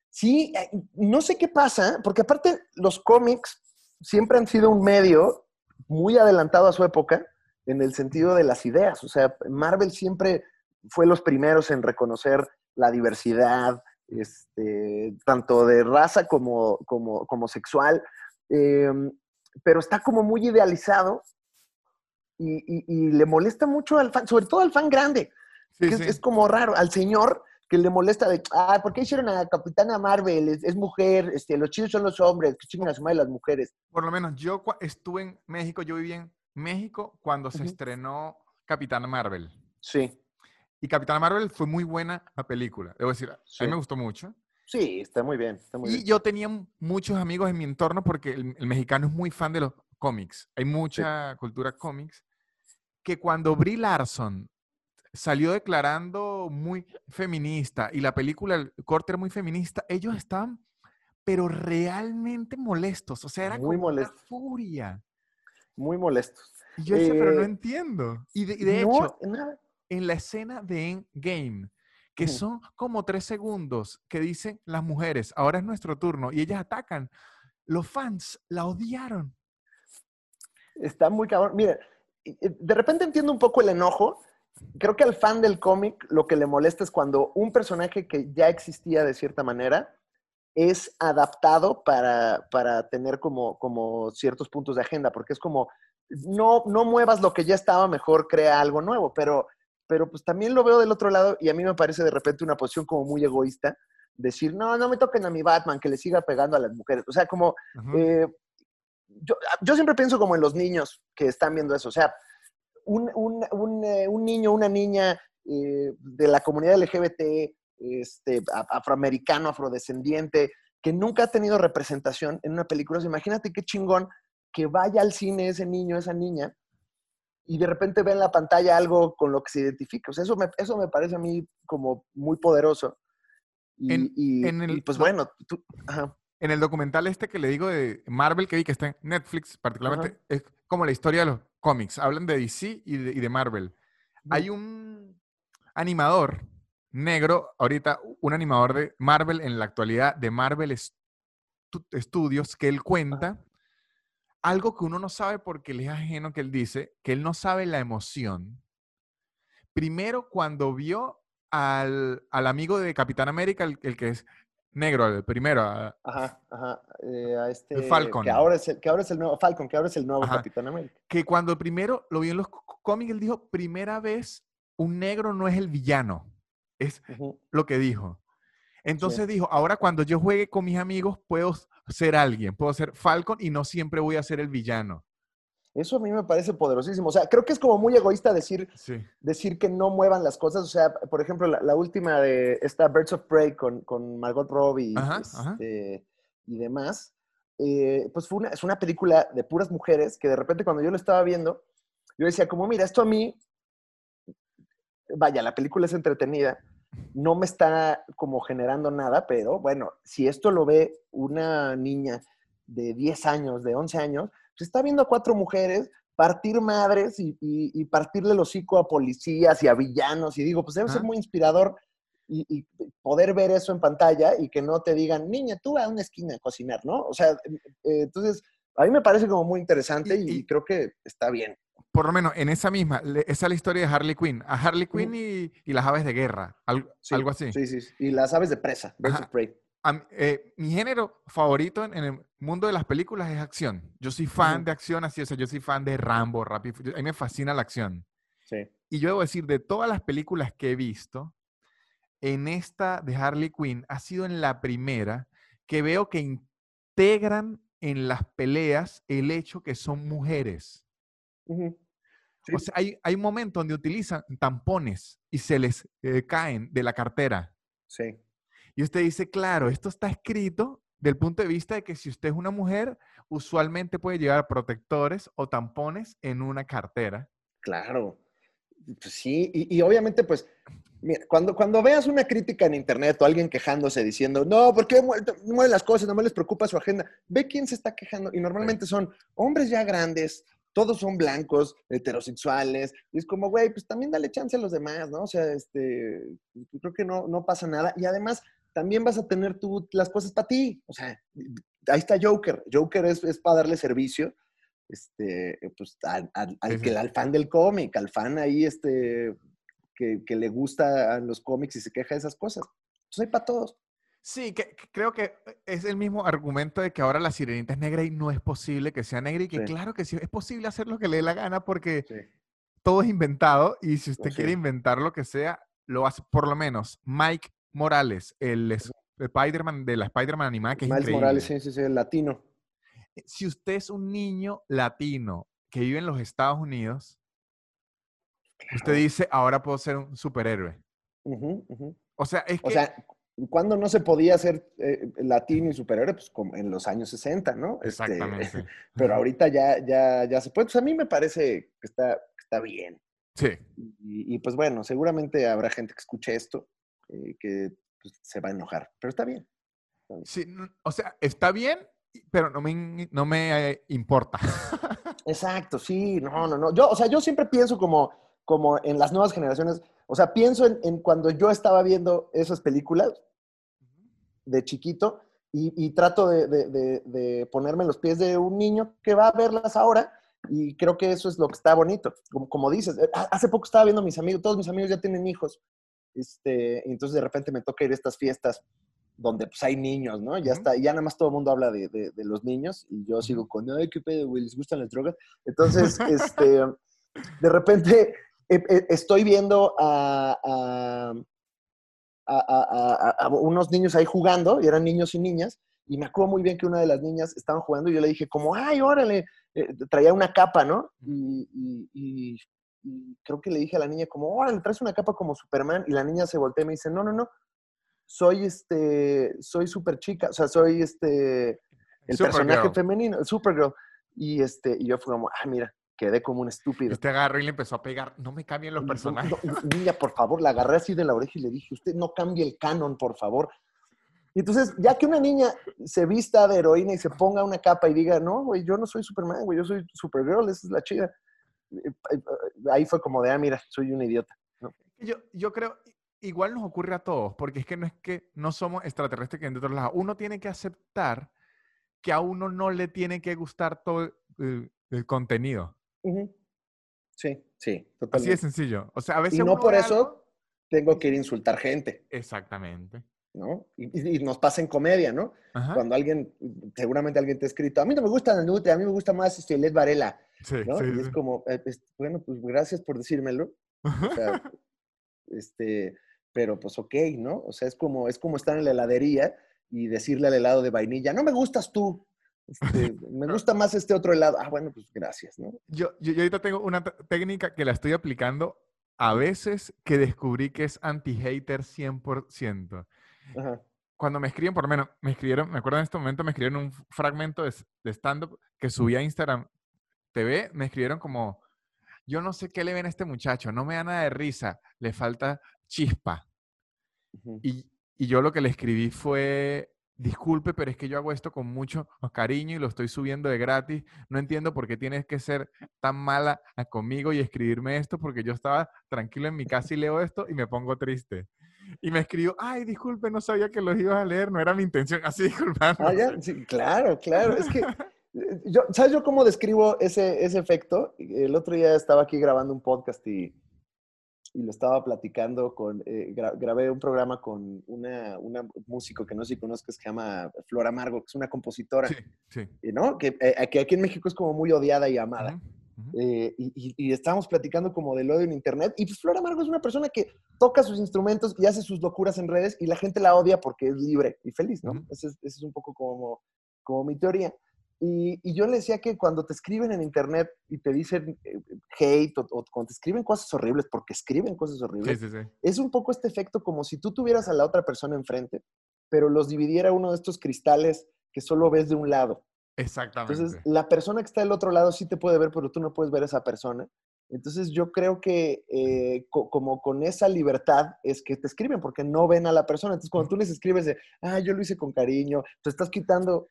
Sí, eh, no sé qué pasa, porque aparte los cómics siempre han sido un medio muy adelantado a su época en el sentido de las ideas. O sea, Marvel siempre fue los primeros en reconocer la diversidad, este, tanto de raza como, como, sexual, em, pero está como muy idealizado y, le molesta mucho al fan, sobre todo al fan grande. Es, como raro, al señor que le molesta de, ah, ¿por qué hicieron a Capitana Marvel? Es, mujer, este, los chinos son los hombres, que chingan a su madre las mujeres. Por lo menos yo estuve en México, yo viví en México cuando se estrenó Capitana Marvel. Sí. Y Capitana Marvel fue muy buena la película, debo decir, a mí me gustó mucho. Sí, está muy bien. y yo tenía muchos amigos en mi entorno porque el, mexicano es muy fan de los cómics. Hay mucha cultura cómics. Que cuando Brie Larson salió declarando muy feminista y la película, el corte era muy feminista, ellos estaban, pero realmente molestos. O sea, era muy como una furia. Muy molestos. Y yo decía, pero no eh, entiendo. Y de, hecho, en la escena de Endgame, que son como tres segundos, que dicen las mujeres, ahora es nuestro turno, y ellas atacan, los fans la odiaron. Está muy cabrón. Mira, de repente entiendo un poco el enojo, creo que al fan del cómic lo que le molesta es cuando un personaje que ya existía de cierta manera es adaptado para, tener como, como ciertos puntos de agenda, porque es como, no, no muevas lo que ya estaba, mejor crea algo nuevo, pero, pero pues también lo veo del otro lado y a mí me parece de repente una posición como muy egoísta, decir, no, no me toquen a mi Batman, que le siga pegando a las mujeres. O sea, como, eh, yo, yo siempre pienso como en los niños que están viendo eso, o sea, un, eh, un, niño, una niña eh, de la comunidad LGBT, este, afroamericano, afrodescendiente, que nunca ha tenido representación en una película. imagínate qué chingón que vaya al cine ese niño, esa niña, y de repente ve en la pantalla algo con lo que se identifica. O sea, eso me, eso me parece a mí como muy poderoso. Y, en, el, pues bueno, en el documental este que le digo de Marvel que vi que está en Netflix, particularmente, es como la historia de los cómics. Hablan de DC y de, Marvel. Hay un animador negro, ahorita un animador de Marvel en la actualidad, de Marvel Studios, que él cuenta algo que uno no sabe porque le es ajeno que él dice, que él no sabe la emoción. Primero, cuando vio al, amigo de Capitán América, el que es negro, el primero. ajá, ajá. Eh, a este, Falcon. Que ahora, es el, que ahora es el nuevo Falcon, que ahora es el nuevo Capitán América. Que cuando primero lo vio en los cómics, él dijo, primera vez un negro no es el villano. Es lo que dijo. Entonces dijo, ahora cuando yo juegue con mis amigos, puedo ser alguien, puedo ser Falcon y no siempre voy a ser el villano. Eso a mí me parece poderosísimo. O sea, creo que es como muy egoísta decir, decir que no muevan las cosas. O sea, por ejemplo, la, última de esta Birds of Prey con, Margot Robbie este, y demás, eh, pues fue una, es una película de puras mujeres que de repente cuando yo lo estaba viendo, yo decía como, mira, esto a mí, vaya, la película es entretenida, no me está como generando nada, pero bueno, si esto lo ve una niña de 10 años, de 11 años, se está viendo a cuatro mujeres partir madres y, partirle el hocico a policías y a villanos. Y digo, pues debe ser muy inspirador y, poder ver eso en pantalla y que no te digan, niña, tú a una esquina a cocinar, ¿no? O sea, eh, entonces, a mí me parece como muy interesante y, creo que está bien. Por lo menos en esa misma, esa es la historia de Harley Quinn. A Harley Quinn y, las aves de guerra, algo, algo así. Sí, sí, y las aves de presa, versus prey. Eh, mi género favorito en, el mundo de las películas es acción. Yo soy fan de acción, así, o sea, yo soy fan de Rambo, Rápido. A mí me fascina la acción. Sí. Y yo debo decir, de todas las películas que he visto, en esta de Harley Quinn ha sido en la primera que veo que integran en las peleas el hecho que son mujeres. O sea, hay, hay un momento donde utilizan tampones y se les eh, caen de la cartera. Sí. Y usted dice, claro, esto está escrito del punto de vista de que si usted es una mujer, usualmente puede llevar protectores o tampones en una cartera. Claro, pues sí, y, obviamente pues, mira, cuando, cuando veas una crítica en internet o alguien quejándose diciendo, no, ¿por qué mueven las cosas? No me les preocupa su agenda. Ve quién se está quejando y normalmente son hombres ya grandes, todos son blancos, heterosexuales, y es como, güey, pues también dale chance a los demás, ¿no? O sea, este, creo que no, no pasa nada. Y además, también vas a tener tú las cosas para ti. O sea, ahí está Joker. Joker es, para darle servicio. este, pues, al, al- al que, fan del cómic, al fan ahí, este, que, que le gusta los cómics y se queja de esas cosas. Pues hay para todos. Sí, que, que creo que es el mismo argumento de que ahora la sirenita es negra y no es posible que sea negra y que Sí. claro que sí, es posible hacer lo que le dé la gana porque Sí. todo es inventado y si usted quiere inventar lo que sea, lo hace. Por lo menos Mike Morales, el Spider-Man de la Spider-Man animada, que es Miles increíble. Morales, sí, sí, sí, el latino. Eh, Si usted es un niño latino que vive en los Estados Unidos, usted dice, ahora puedo ser un superhéroe. O sea, es O que... sea, ¿cuándo no se podía ser eh, latino y superhéroe? Pues como en los años 60, ¿no? Este, Exactamente. pero ahorita ya, ya, ya se puede. Pues a mí me parece que está, que está bien. Sí. Y, y, pues bueno, seguramente habrá gente que escuche esto eh, que pues, se va a enojar, pero está bien. Sí, n- o sea, está bien, pero no me, no me eh, importa. Exacto, sí, no, no, no. Yo, o sea, yo siempre pienso como, como en las nuevas generaciones, o sea, pienso en, en cuando yo estaba viendo esas películas de chiquito y, y trato de, de- de- de ponerme en los pies de un niño que va a verlas ahora y creo que eso es lo que está bonito. Como, como dices, eh, ha- hace poco estaba viendo a mis amigos, todos mis amigos ya tienen hijos, este, y entonces de repente me toca ir a estas fiestas donde pues hay niños, ¿no? Ya está, ya nada más todo el mundo habla de, de- de los niños y yo sigo con, ay, qué pedo, güey, les gustan las drogas. Entonces, este, de repente estoy viendo a, a- a- a- a- a unos niños ahí jugando, y eran niños y niñas, y me acuerdo muy bien que una de las niñas estaban jugando y yo le dije como, ay, órale, eh, traía una capa, ¿no? Y, y- y- y creo que le dije a la niña como, órale, traes una capa como Superman, y la niña se voltea y me dice, no, no, no, soy este, soy super chica, o sea, soy este, el personaje femenino, el Supergirl. Y, este, y yo fui como, ah, mira, quedé como un estúpido. usted agarró y le empezó a pegar. No me cambien los personajes. no, no, niña, por favor, la agarré así de la oreja y le dije, usted no cambie el canon, por favor. Y entonces, ya que una niña se vista de heroína y se ponga una capa y diga, no, güey, yo no soy Superman, güey, yo soy Supergirl, esa es la chida. Eh, eh, Ahí fue como de, ah, mira, soy un idiota. Yo, yo creo, igual nos ocurre a todos, porque es que no es que no somos extraterrestres que de lados. Uno tiene que aceptar que a uno no le tiene que gustar todo el, el contenido. Sí, sí, Así de totalmente. sencillo. O sea, a veces Y no por eso algo- tengo que ir a insultar gente, Exactamente. ¿no? Y, nos pasa en comedia, ¿no? Ajá. Cuando alguien, seguramente alguien te ha escrito, a mí no me gusta Nanute, a mí me gusta más este, Led Varela, Sí, ¿no? sí, y es sí. como, eh, pues, bueno, pues gracias por decírmelo. O sea, este, pero pues ok, ¿no? O sea, es como, es como estar en la heladería y decirle al helado de vainilla, no me gustas tú, este, me gusta más este otro helado. Ah, bueno, pues gracias, ¿no? Yo, yo, yo ahorita tengo una técnica que la estoy aplicando a veces que descubrí que es anti-hater 100%. Ajá. Cuando me escriben, por lo menos, me escribieron, me acuerdo en este momento, me escribieron un fragmento de, de stand-up que subí a Instagram TV, me escribieron como, yo no sé qué le ven a este muchacho, no me da nada de risa, le falta chispa. Y, y yo lo que le escribí fue, disculpe, pero es que yo hago esto con mucho cariño y lo estoy subiendo de gratis. No entiendo por qué tienes que ser tan mala conmigo y escribirme esto, porque yo estaba tranquilo en mi casa y leo esto y me pongo triste. Y me escribió, ay, disculpe, no sabía que los ibas a leer, no era mi intención, así disculpando. Ah, ya, sí, claro, claro. Es que, eh, yo, ¿sabes yo cómo describo ese, ese efecto? El otro día estaba aquí grabando un podcast y, y lo estaba platicando con, eh, gra- grabé un programa con una, una músico que no sé si conozcas, que se llama Flor Amargo, que es una compositora, Sí, sí. ¿no? Que, eh, que aquí en México es como muy odiada y amada. Ujú, ujú. Eh, y, y- y estábamos platicando como del odio en internet. Y pues Flor Amargo es una persona que toca sus instrumentos y hace sus locuras en redes y la gente la odia porque es libre y feliz, ¿no? Ujú. Esa es, es un poco como, como mi teoría. Y, y yo le decía que cuando te escriben en internet y te dicen eh, hate o, o cuando te escriben cosas horribles, porque escriben cosas Sí, horribles, sí, sí. es un poco este efecto como si tú tuvieras a la otra persona enfrente, pero los dividiera uno de estos cristales que solo ves de un lado. Exactamente. Entonces, la persona que está del otro lado sí te puede ver, pero tú no puedes ver a esa persona. Entonces, yo creo que eh, co- como con esa libertad es que te escriben, porque no ven a la persona. Entonces, cuando tú les escribes de, ah, yo lo hice con cariño, te estás quitando,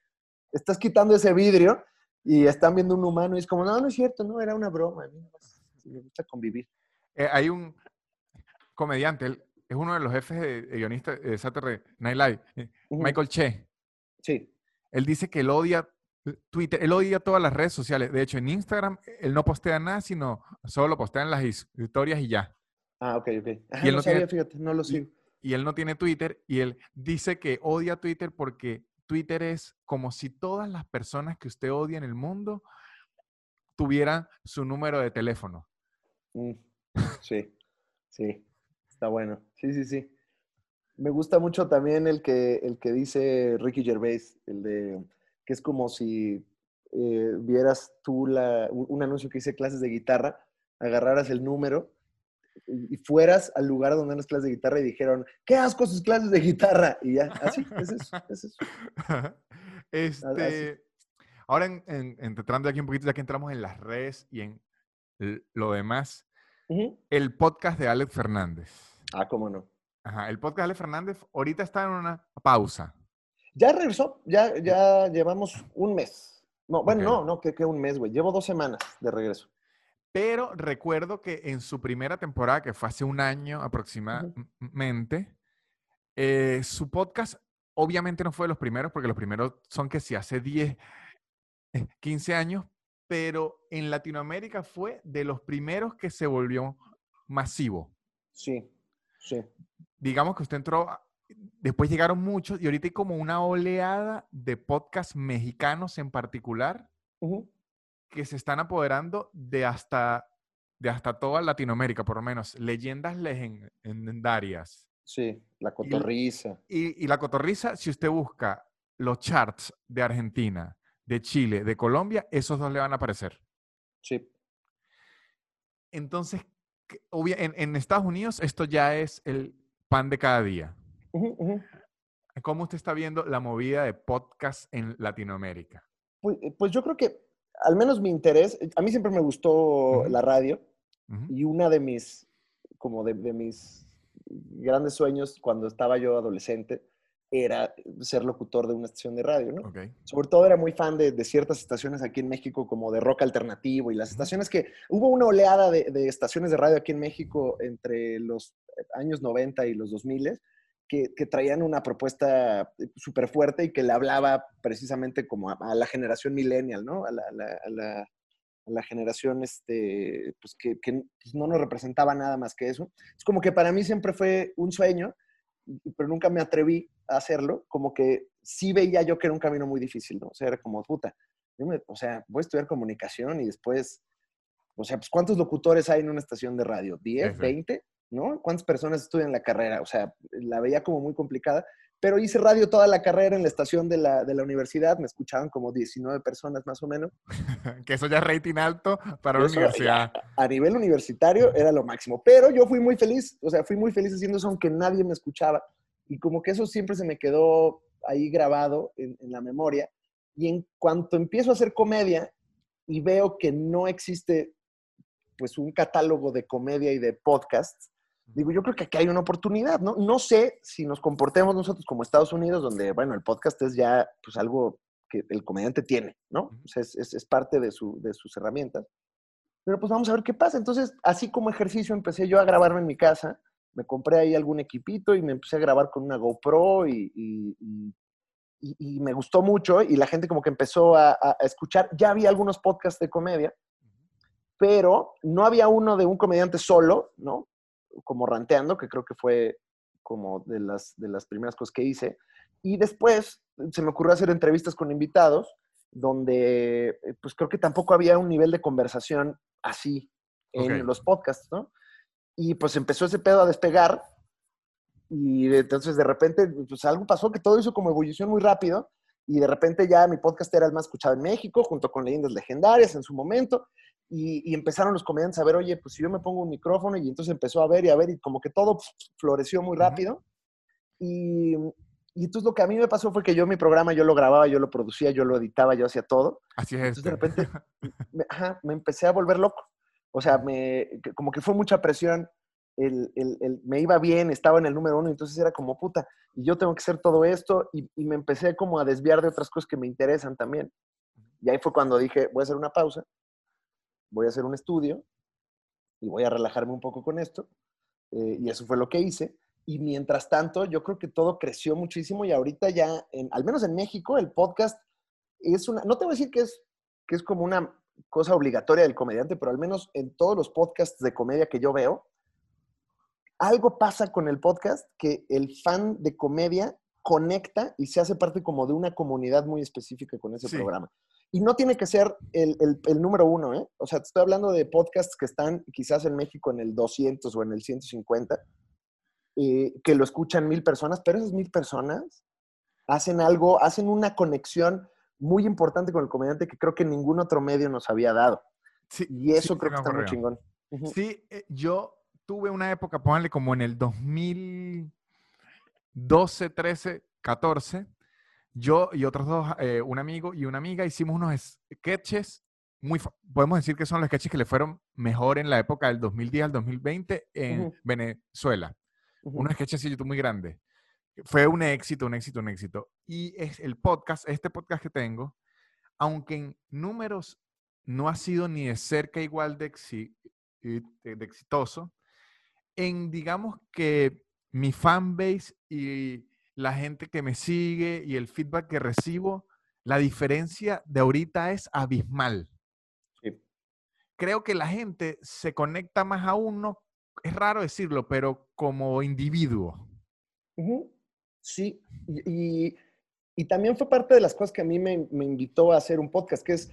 estás quitando ese vidrio y están viendo un humano y es como, no, no es cierto, no, era una broma. a mí nomás Me gusta convivir. Eh, hay un comediante, él es uno de los jefes de, de guionista de Saturday Night Live, eh. Michael Che. Sí. Él dice que él odia Twitter, él odia todas las redes sociales. De hecho, en Instagram, él no postea nada, sino solo postea en las historias y ya. Ah, ok, ok. y él no, sabía, fíjate, no lo sigo. Y, él no tiene Twitter y él dice que odia Twitter porque Twitter es como si todas las personas que usted odia en el mundo tuvieran su número de teléfono. Mm, sí, sí, está bueno. Sí, sí, sí. Me gusta mucho también el que, el que dice Ricky Gervais, el de que es como si eh, vieras tú la, un, anuncio que dice clases de guitarra, agarraras el número y, fueras al lugar donde dan las clases de guitarra y dijeron, ¿qué asco sus clases de guitarra? Y ya, así, es eso, es eso. este, ahora, en, entrando aquí un poquito, ya que entramos en las redes y en lo demás, el podcast de Alex Fernández. Ah, cómo no. Ajá, el podcast de Alex Fernández ahorita está en una pausa. Ya regresó, ya, ya llevamos un mes. No, bueno, no, no, que, que un mes, güey. Llevo dos semanas de regreso. Pero recuerdo que en su primera temporada, que fue hace un año aproximadamente, eh, su podcast obviamente no fue de los primeros, porque los primeros son que si hace 10, 15 eh, años, pero en Latinoamérica fue de los primeros que se volvió masivo. Sí, sí. Digamos que usted entró después llegaron muchos y ahorita hay como una oleada de podcasts mexicanos en particular que se están apoderando de hasta, de hasta toda Latinoamérica, por lo menos. Leyendas legendarias. Sí, la cotorriza. Y, y, la cotorriza, si usted busca los charts de Argentina, de Chile, de Colombia, esos dos le van a aparecer. Sí. Entonces, en, en Estados Unidos esto ya es el pan de cada día. ¿Cómo usted está viendo la movida de podcast en Latinoamérica? Pues, eh, pues, yo creo que, al menos mi interés, a mí siempre me gustó la radio y una de mis, como de, mis grandes sueños cuando estaba yo adolescente era ser locutor de una estación de radio, ¿no? Sobre todo era muy fan de, ciertas estaciones aquí en México, como de rock alternativo y las estaciones que hubo una oleada de, de, estaciones de radio aquí en México entre los años 90 y los 2000 que, traían una propuesta eh, súper fuerte y que le hablaba precisamente como a, la generación millennial, ¿no? A la, generación este, pues que, pues, no nos representaba nada más que eso. Es como que para mí siempre fue un sueño, pero nunca me atreví a hacerlo, como que sí veía yo que era un camino muy difícil, ¿no? O sea, era como, puta, o sea, voy a estudiar comunicación y después, o sea, pues ¿cuántos locutores hay en una estación de radio? ¿10, 20? ¿No? ¿Cuántas personas estudian la carrera? O sea, la veía como muy complicada, pero hice radio toda la carrera en la estación de la, universidad, me escuchaban como 19 personas más o menos. que eso ya es rating alto para la universidad. A, nivel universitario era lo máximo, pero yo fui muy feliz, o sea, fui muy feliz haciendo eso aunque nadie me escuchaba y como que eso siempre se me quedó ahí grabado en, en la memoria y en cuanto empiezo a hacer comedia y veo que no existe pues un catálogo de comedia y de podcasts, digo, yo creo que aquí hay una oportunidad, ¿no? No sé si nos comportemos nosotros como Estados Unidos, donde, bueno, el podcast es ya, pues, algo que el comediante tiene, ¿no? O sea, es, es, parte de, su, de sus herramientas. Pero pues vamos a ver qué pasa. Entonces, así como ejercicio, empecé yo a grabarme en mi casa, me compré ahí algún equipito y me empecé a grabar con una GoPro y, y, y, me gustó mucho y la gente como que empezó a, a, escuchar. Ya había algunos podcasts de comedia, pero no había uno de un comediante solo, ¿no? Como ranteando, que creo que fue como de las, de las primeras cosas que hice. Y después se me ocurrió hacer entrevistas con invitados, donde eh, pues creo que tampoco había un nivel de conversación así en los podcasts, ¿no? Y pues empezó ese pedo a despegar y entonces de repente pues algo pasó que todo hizo como ebullición muy rápido y de repente ya mi podcast era el más escuchado en México junto con Leyendas Legendarias en su momento y, empezaron los comediantes a ver, oye, pues si yo me pongo un micrófono y entonces empezó a ver y a ver y como que todo floreció muy rápido. Y, y, entonces lo que a mí me pasó fue que yo mi programa, yo lo grababa, yo lo producía, yo lo editaba, yo hacía todo. Así es. Entonces de repente me, me empecé a volver loco. O sea, me, como que fue mucha presión. El, el, el, me iba bien, estaba en el número uno, entonces era como puta, y yo tengo que hacer todo esto, y, y me empecé como a desviar de otras cosas que me interesan también. Y ahí fue cuando dije, voy a hacer una pausa, voy a hacer un estudio y voy a relajarme un poco con esto. Eh, y eso fue lo que hice. Y mientras tanto, yo creo que todo creció muchísimo y ahorita ya, en, al menos en México, el podcast es una, no te voy a decir que es, que es como una cosa obligatoria del comediante, pero al menos en todos los podcasts de comedia que yo veo, algo pasa con el podcast que el fan de comedia conecta y se hace parte como de una comunidad muy específica con ese programa. Y no tiene que ser el, número uno, ¿eh? O sea, te estoy hablando de podcasts que están quizás en México en el 200 o en el 150, eh, que lo escuchan mil personas, pero esas mil personas hacen algo, hacen una conexión muy importante con el comediante que creo que ningún otro medio nos había dado. Sí, y eso creo que está muy chingón. Sí, eh, yo tuve una época, pónganle como en el 2012, 13, 14, yo y otros dos, eh, un amigo y una amiga, hicimos unos sketches muy, podemos decir que son los sketches que le fueron mejor en la época del 2010 al 2020 en Venezuela. Unos sketches así muy grandes. Fue un éxito, un éxito, un éxito. Y es el podcast, este podcast que tengo, aunque en números no ha sido ni de cerca igual de, de exitoso, en digamos que mi fanbase y la gente que me sigue y el feedback que recibo, la diferencia de ahorita es abismal. Creo que la gente se conecta más a uno, es raro decirlo, pero como individuo. Sí, y, también fue parte de las cosas que a mí me, me invitó a hacer un podcast, que es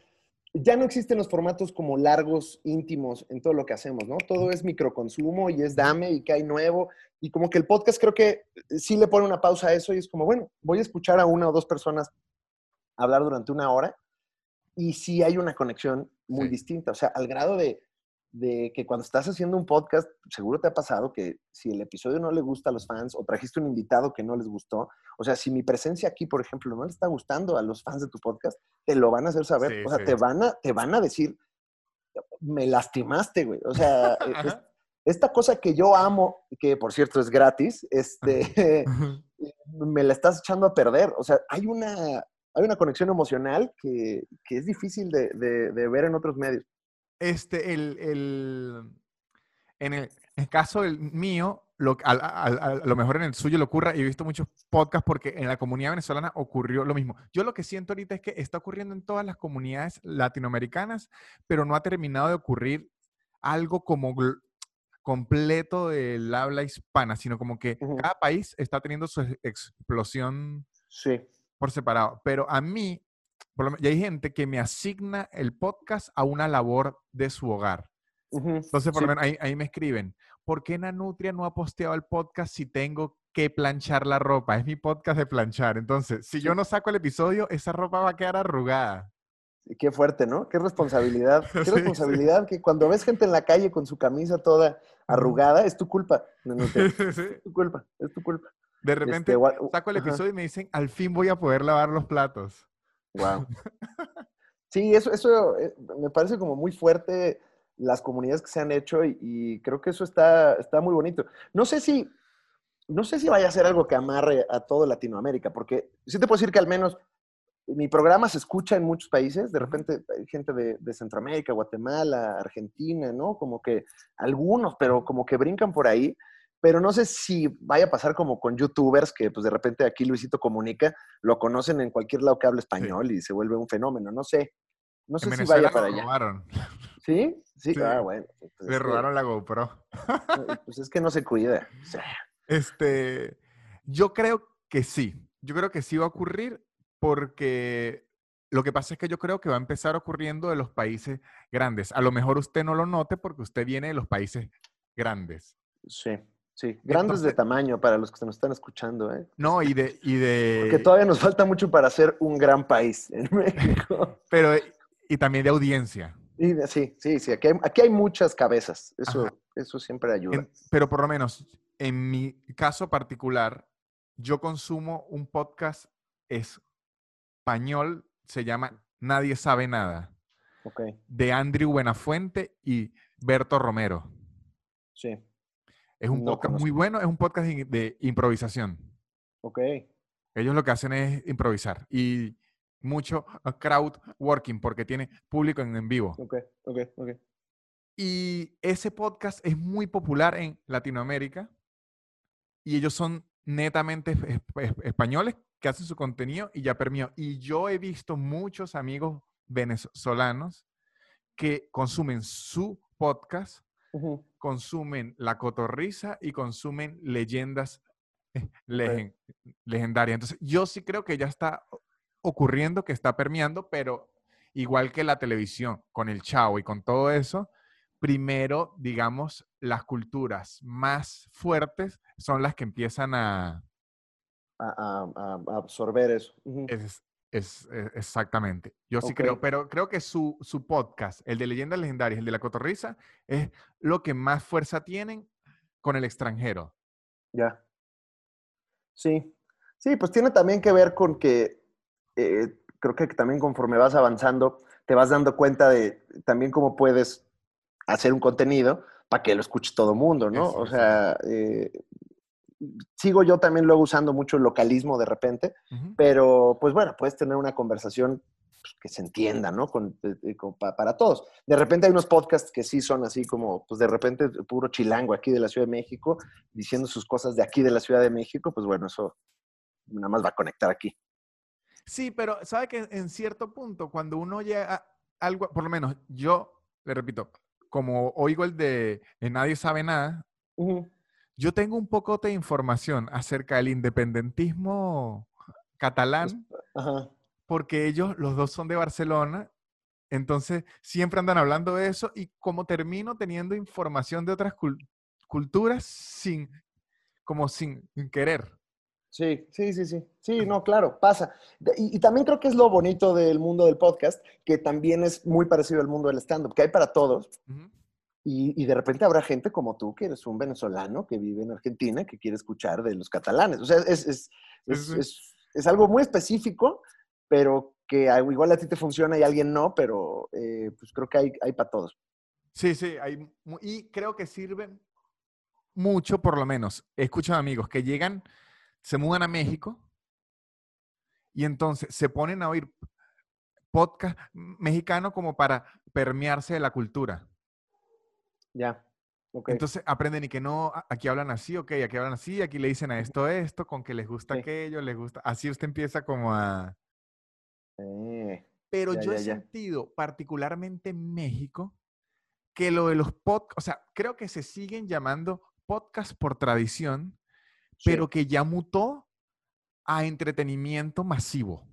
ya no existen los formatos como largos, íntimos en todo lo que hacemos, ¿no? Todo es microconsumo y es dame y que hay nuevo. Y como que el podcast creo que sí le pone una pausa a eso y es como, bueno, voy a escuchar a una o dos personas hablar durante una hora y sí hay una conexión muy distinta. O sea, al grado de, de que cuando estás haciendo un podcast, seguro te ha pasado que si el episodio no le gusta a los fans o trajiste un invitado que no les gustó, o sea, si mi presencia aquí, por ejemplo, no le está gustando a los fans de tu podcast, te lo van a hacer saber. o sea, te, van a, te van a decir, me lastimaste, güey. O sea, e, esta cosa que yo amo, que por cierto es gratis, este, me la estás echando a perder. O sea, hay una, hay una conexión emocional que, que es difícil de, de ver en otros medios este, el, en el, caso del mío, lo, a, lo mejor en el suyo lo ocurra, y he visto muchos podcasts porque en la comunidad venezolana ocurrió lo mismo. Yo lo que siento ahorita es que está ocurriendo en todas las comunidades latinoamericanas, pero no ha terminado de ocurrir algo como completo del habla hispana, sino como que cada país está teniendo su explosión por separado. Pero a mí, y hay gente que me asigna el podcast a una labor de su hogar. Entonces, por lo menos ahí, me escriben, ¿por qué Nanutria no ha posteado el podcast si tengo que planchar la ropa? Es mi podcast de planchar. Entonces, si yo no saco el episodio, esa ropa va a quedar arrugada. Qué fuerte, ¿no? Qué responsabilidad. Qué responsabilidad que cuando ves gente en la calle con su camisa toda arrugada, es tu culpa. Es tu culpa, es tu culpa. De repente este, saco el episodio y me dicen, al fin voy a poder lavar los platos. Wow. Sí, eso, eso eh, me parece como muy fuerte las comunidades que se han hecho y, creo que eso está, está muy bonito. No sé si, no sé si vaya a ser algo que amarre a todo Latinoamérica, porque sí te puedo decir que al menos mi programa se escucha en muchos países, de repente hay gente de, de, Centroamérica, Guatemala, Argentina, ¿no? Como que algunos, pero como que brincan por ahí pero no sé si vaya a pasar como con youtubers que pues de repente aquí Luisito comunica, lo conocen en cualquier lado que hable español y se vuelve un fenómeno, no sé. No sé si vaya para allá. Robaron. ¿Sí? ¿Sí? ah, bueno. Pues, Le robaron la GoPro. pues es que no se cuida. Este, yo creo que sí. Yo creo que sí va a ocurrir porque lo que pasa es que yo creo que va a empezar ocurriendo de los países grandes. A lo mejor usted no lo note porque usted viene de los países grandes. Sí. Sí, grandes de tamaño para los que se nos están escuchando, ¿eh? No, y de, y de... Porque todavía nos falta mucho para ser un gran país en México. Pero, y también de audiencia. sí, sí, sí, aquí hay, aquí hay muchas cabezas. Eso, eso siempre ayuda. pero por lo menos, en mi caso particular, yo consumo un podcast español, se llama Nadie sabe nada. De Andrew Buenafuente y Berto Romero. Sí. Es un podcast muy bueno, es un podcast de improvisación. Ok. Ellos lo que hacen es improvisar y mucho crowd working porque tiene público en, en vivo. Ok, ok, ok. Y ese podcast es muy popular en Latinoamérica y ellos son netamente españoles que hacen su contenido y ya permió. Y yo he visto muchos amigos venezolanos que consumen su podcast, consumen La Cotorrisa y consumen leyendas eh, legendarias. Entonces, yo sí creo que ya está ocurriendo, que está permeando, pero igual que la televisión, con el chavo y con todo eso, primero, digamos, las culturas más fuertes son las que empiezan a... A, absorber eso. Es, e, exactamente. Yo sí creo, pero creo que su, podcast, el de Leyendas Legendarias, el de la Cotorrisa, es lo que más fuerza tienen con el extranjero. Ya. Sí. Sí, pues tiene también que ver con que eh, creo que también conforme vas avanzando, te vas dando cuenta de también cómo puedes hacer un contenido para que lo escuche todo el mundo, ¿no? o sea, eh, sigo yo también luego usando mucho el localismo de repente, pero pues bueno, puedes tener una conversación pues, que se entienda, ¿no? Con, para todos. De repente hay unos podcasts que sí son así como, pues de repente puro chilango aquí de la Ciudad de México, diciendo sus cosas de aquí de la Ciudad de México, pues bueno, eso nada más va a conectar aquí. Sí, pero sabe que en cierto punto, cuando uno llega a algo, por lo menos yo, le repito, como oigo el de Nadie sabe nada, yo tengo un poco de información acerca del independentismo catalán, porque ellos, los dos son de Barcelona, entonces siempre andan hablando de eso y como termino teniendo información de otras culturas sin, como sin querer. Sí, sí, sí, sí. Sí, no, claro, pasa. Y, también creo que es lo bonito del mundo del podcast, que también es muy parecido al mundo del stand-up, que hay para todos. Y, de repente habrá gente como tú, que eres un venezolano que vive en Argentina, que quiere escuchar de los catalanes. O sea, es, es, es, es algo muy específico, pero que igual a ti te funciona y a alguien no, pero eh, pues creo que hay, hay para todos. Sí, sí, hay, y creo que sirven mucho, por lo menos. He escuchado amigos que llegan se mudan a México y entonces se ponen a oír podcast mexicano como para permearse de la cultura. Ya. Entonces aprenden y que no, aquí hablan así, ok, aquí hablan así, aquí le dicen a esto esto, con que les gusta aquello, les gusta. Así usted empieza como a. Eh, Pero yo he sentido, particularmente en México, que lo de los podcasts, o sea, creo que se siguen llamando podcast por tradición, pero que ya mutó a entretenimiento masivo.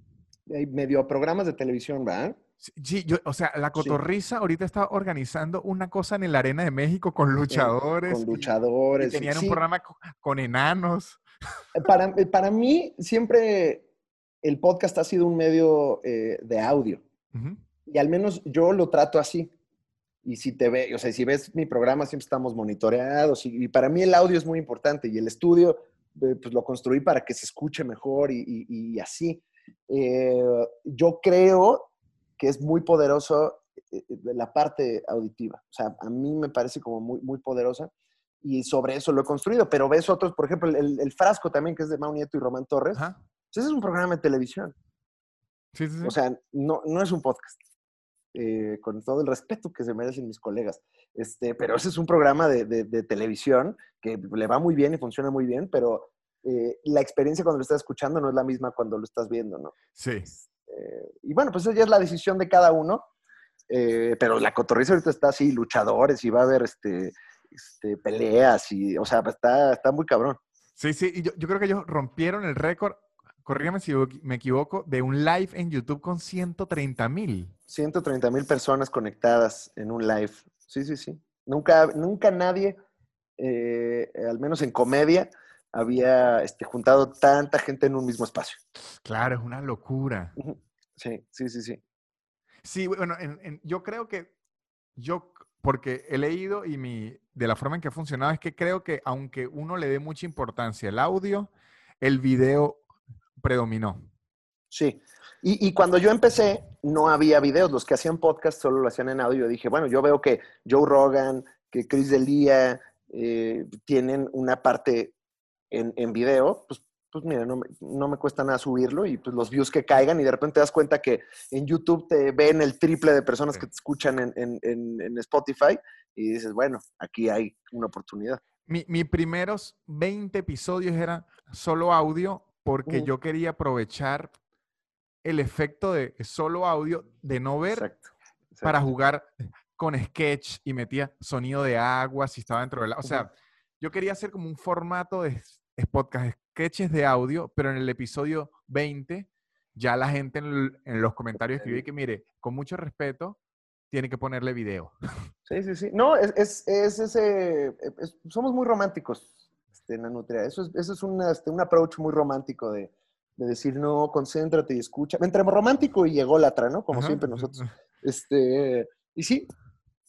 Medio programas de televisión, ¿verdad? Sí, yo, o sea, la Cotorriza ahorita está organizando una cosa en la Arena de México con luchadores. con luchadores. Y, tenían un programa con, enanos. Eh, para, eh, para mí, siempre el podcast ha sido un medio eh, de audio. Y al menos yo lo trato así. Y si te ve, o sea, si ves mi programa, siempre estamos monitoreados. y para mí el audio es muy importante. Y el estudio, eh, pues lo construí para que se escuche mejor y, así. Eh, yo creo que es muy poderoso eh, la parte auditiva. O sea, a mí me parece como muy, muy poderosa y sobre eso lo he construido. Pero ves otros, por ejemplo, el, Frasco también, que es de Mau Nieto y Román Torres. Pues, ese es un programa de televisión. Sí, sí, sí. O sea, no, no es un podcast. con todo el respeto que se merecen mis colegas. Este, pero ese es un programa de, de, televisión que le va muy bien y funciona muy bien, pero eh, la experiencia cuando lo estás escuchando no es la misma cuando lo estás viendo, ¿no? Sí. Eh, y bueno, pues esa ya es la decisión de cada uno, eh, pero la cotorriza ahorita está así, luchadores y va a haber este, este peleas y, o sea, está, está muy cabrón. Sí, sí, y yo, yo creo que ellos rompieron el récord corrígame si me equivoco, de un live en YouTube con 130 mil. 130 mil personas conectadas en un live. Sí, sí, sí. Nunca, nunca nadie, eh, al menos en comedia, había este, juntado tanta gente en un mismo espacio. Claro, es una locura. Sí, sí, sí, sí. Sí, bueno, yo creo que yo, porque he leído y mi, de la forma en que ha funcionado, es que creo que aunque uno le dé mucha importancia al audio, el video predominó. Sí. Y, cuando yo empecé, no había videos. Los que hacían podcast solo lo hacían en audio. Yo dije, bueno, yo veo que Joe Rogan, que Chris Delia eh, tienen una parte en, en video. Pues, pues mira, no me, no me, cuesta nada subirlo y pues los views que caigan y de repente te das cuenta que en YouTube te ven el triple de personas que te escuchan en, en, en Spotify y dices, bueno, aquí hay una oportunidad. mis primeros 20 episodios eran solo audio porque yo quería aprovechar el efecto de solo audio, de no ver Exacto. para jugar con sketch y metía sonido de agua si estaba dentro de la... O sea, yo quería hacer como un formato de es podcast, sketches de audio, pero en el episodio 20 ya la gente en, el- en los comentarios escribió que, mire, con mucho respeto, tiene que ponerle video. Sí, sí, sí. No, es, es, es ese. es- somos muy románticos este, en la nutria. Eso es, eso es una, este, un approach muy romántico de, de decir, no, concéntrate y escucha. Entre romántico y ególatra, ¿no? Como Ajá, siempre nosotros. Este, y sí,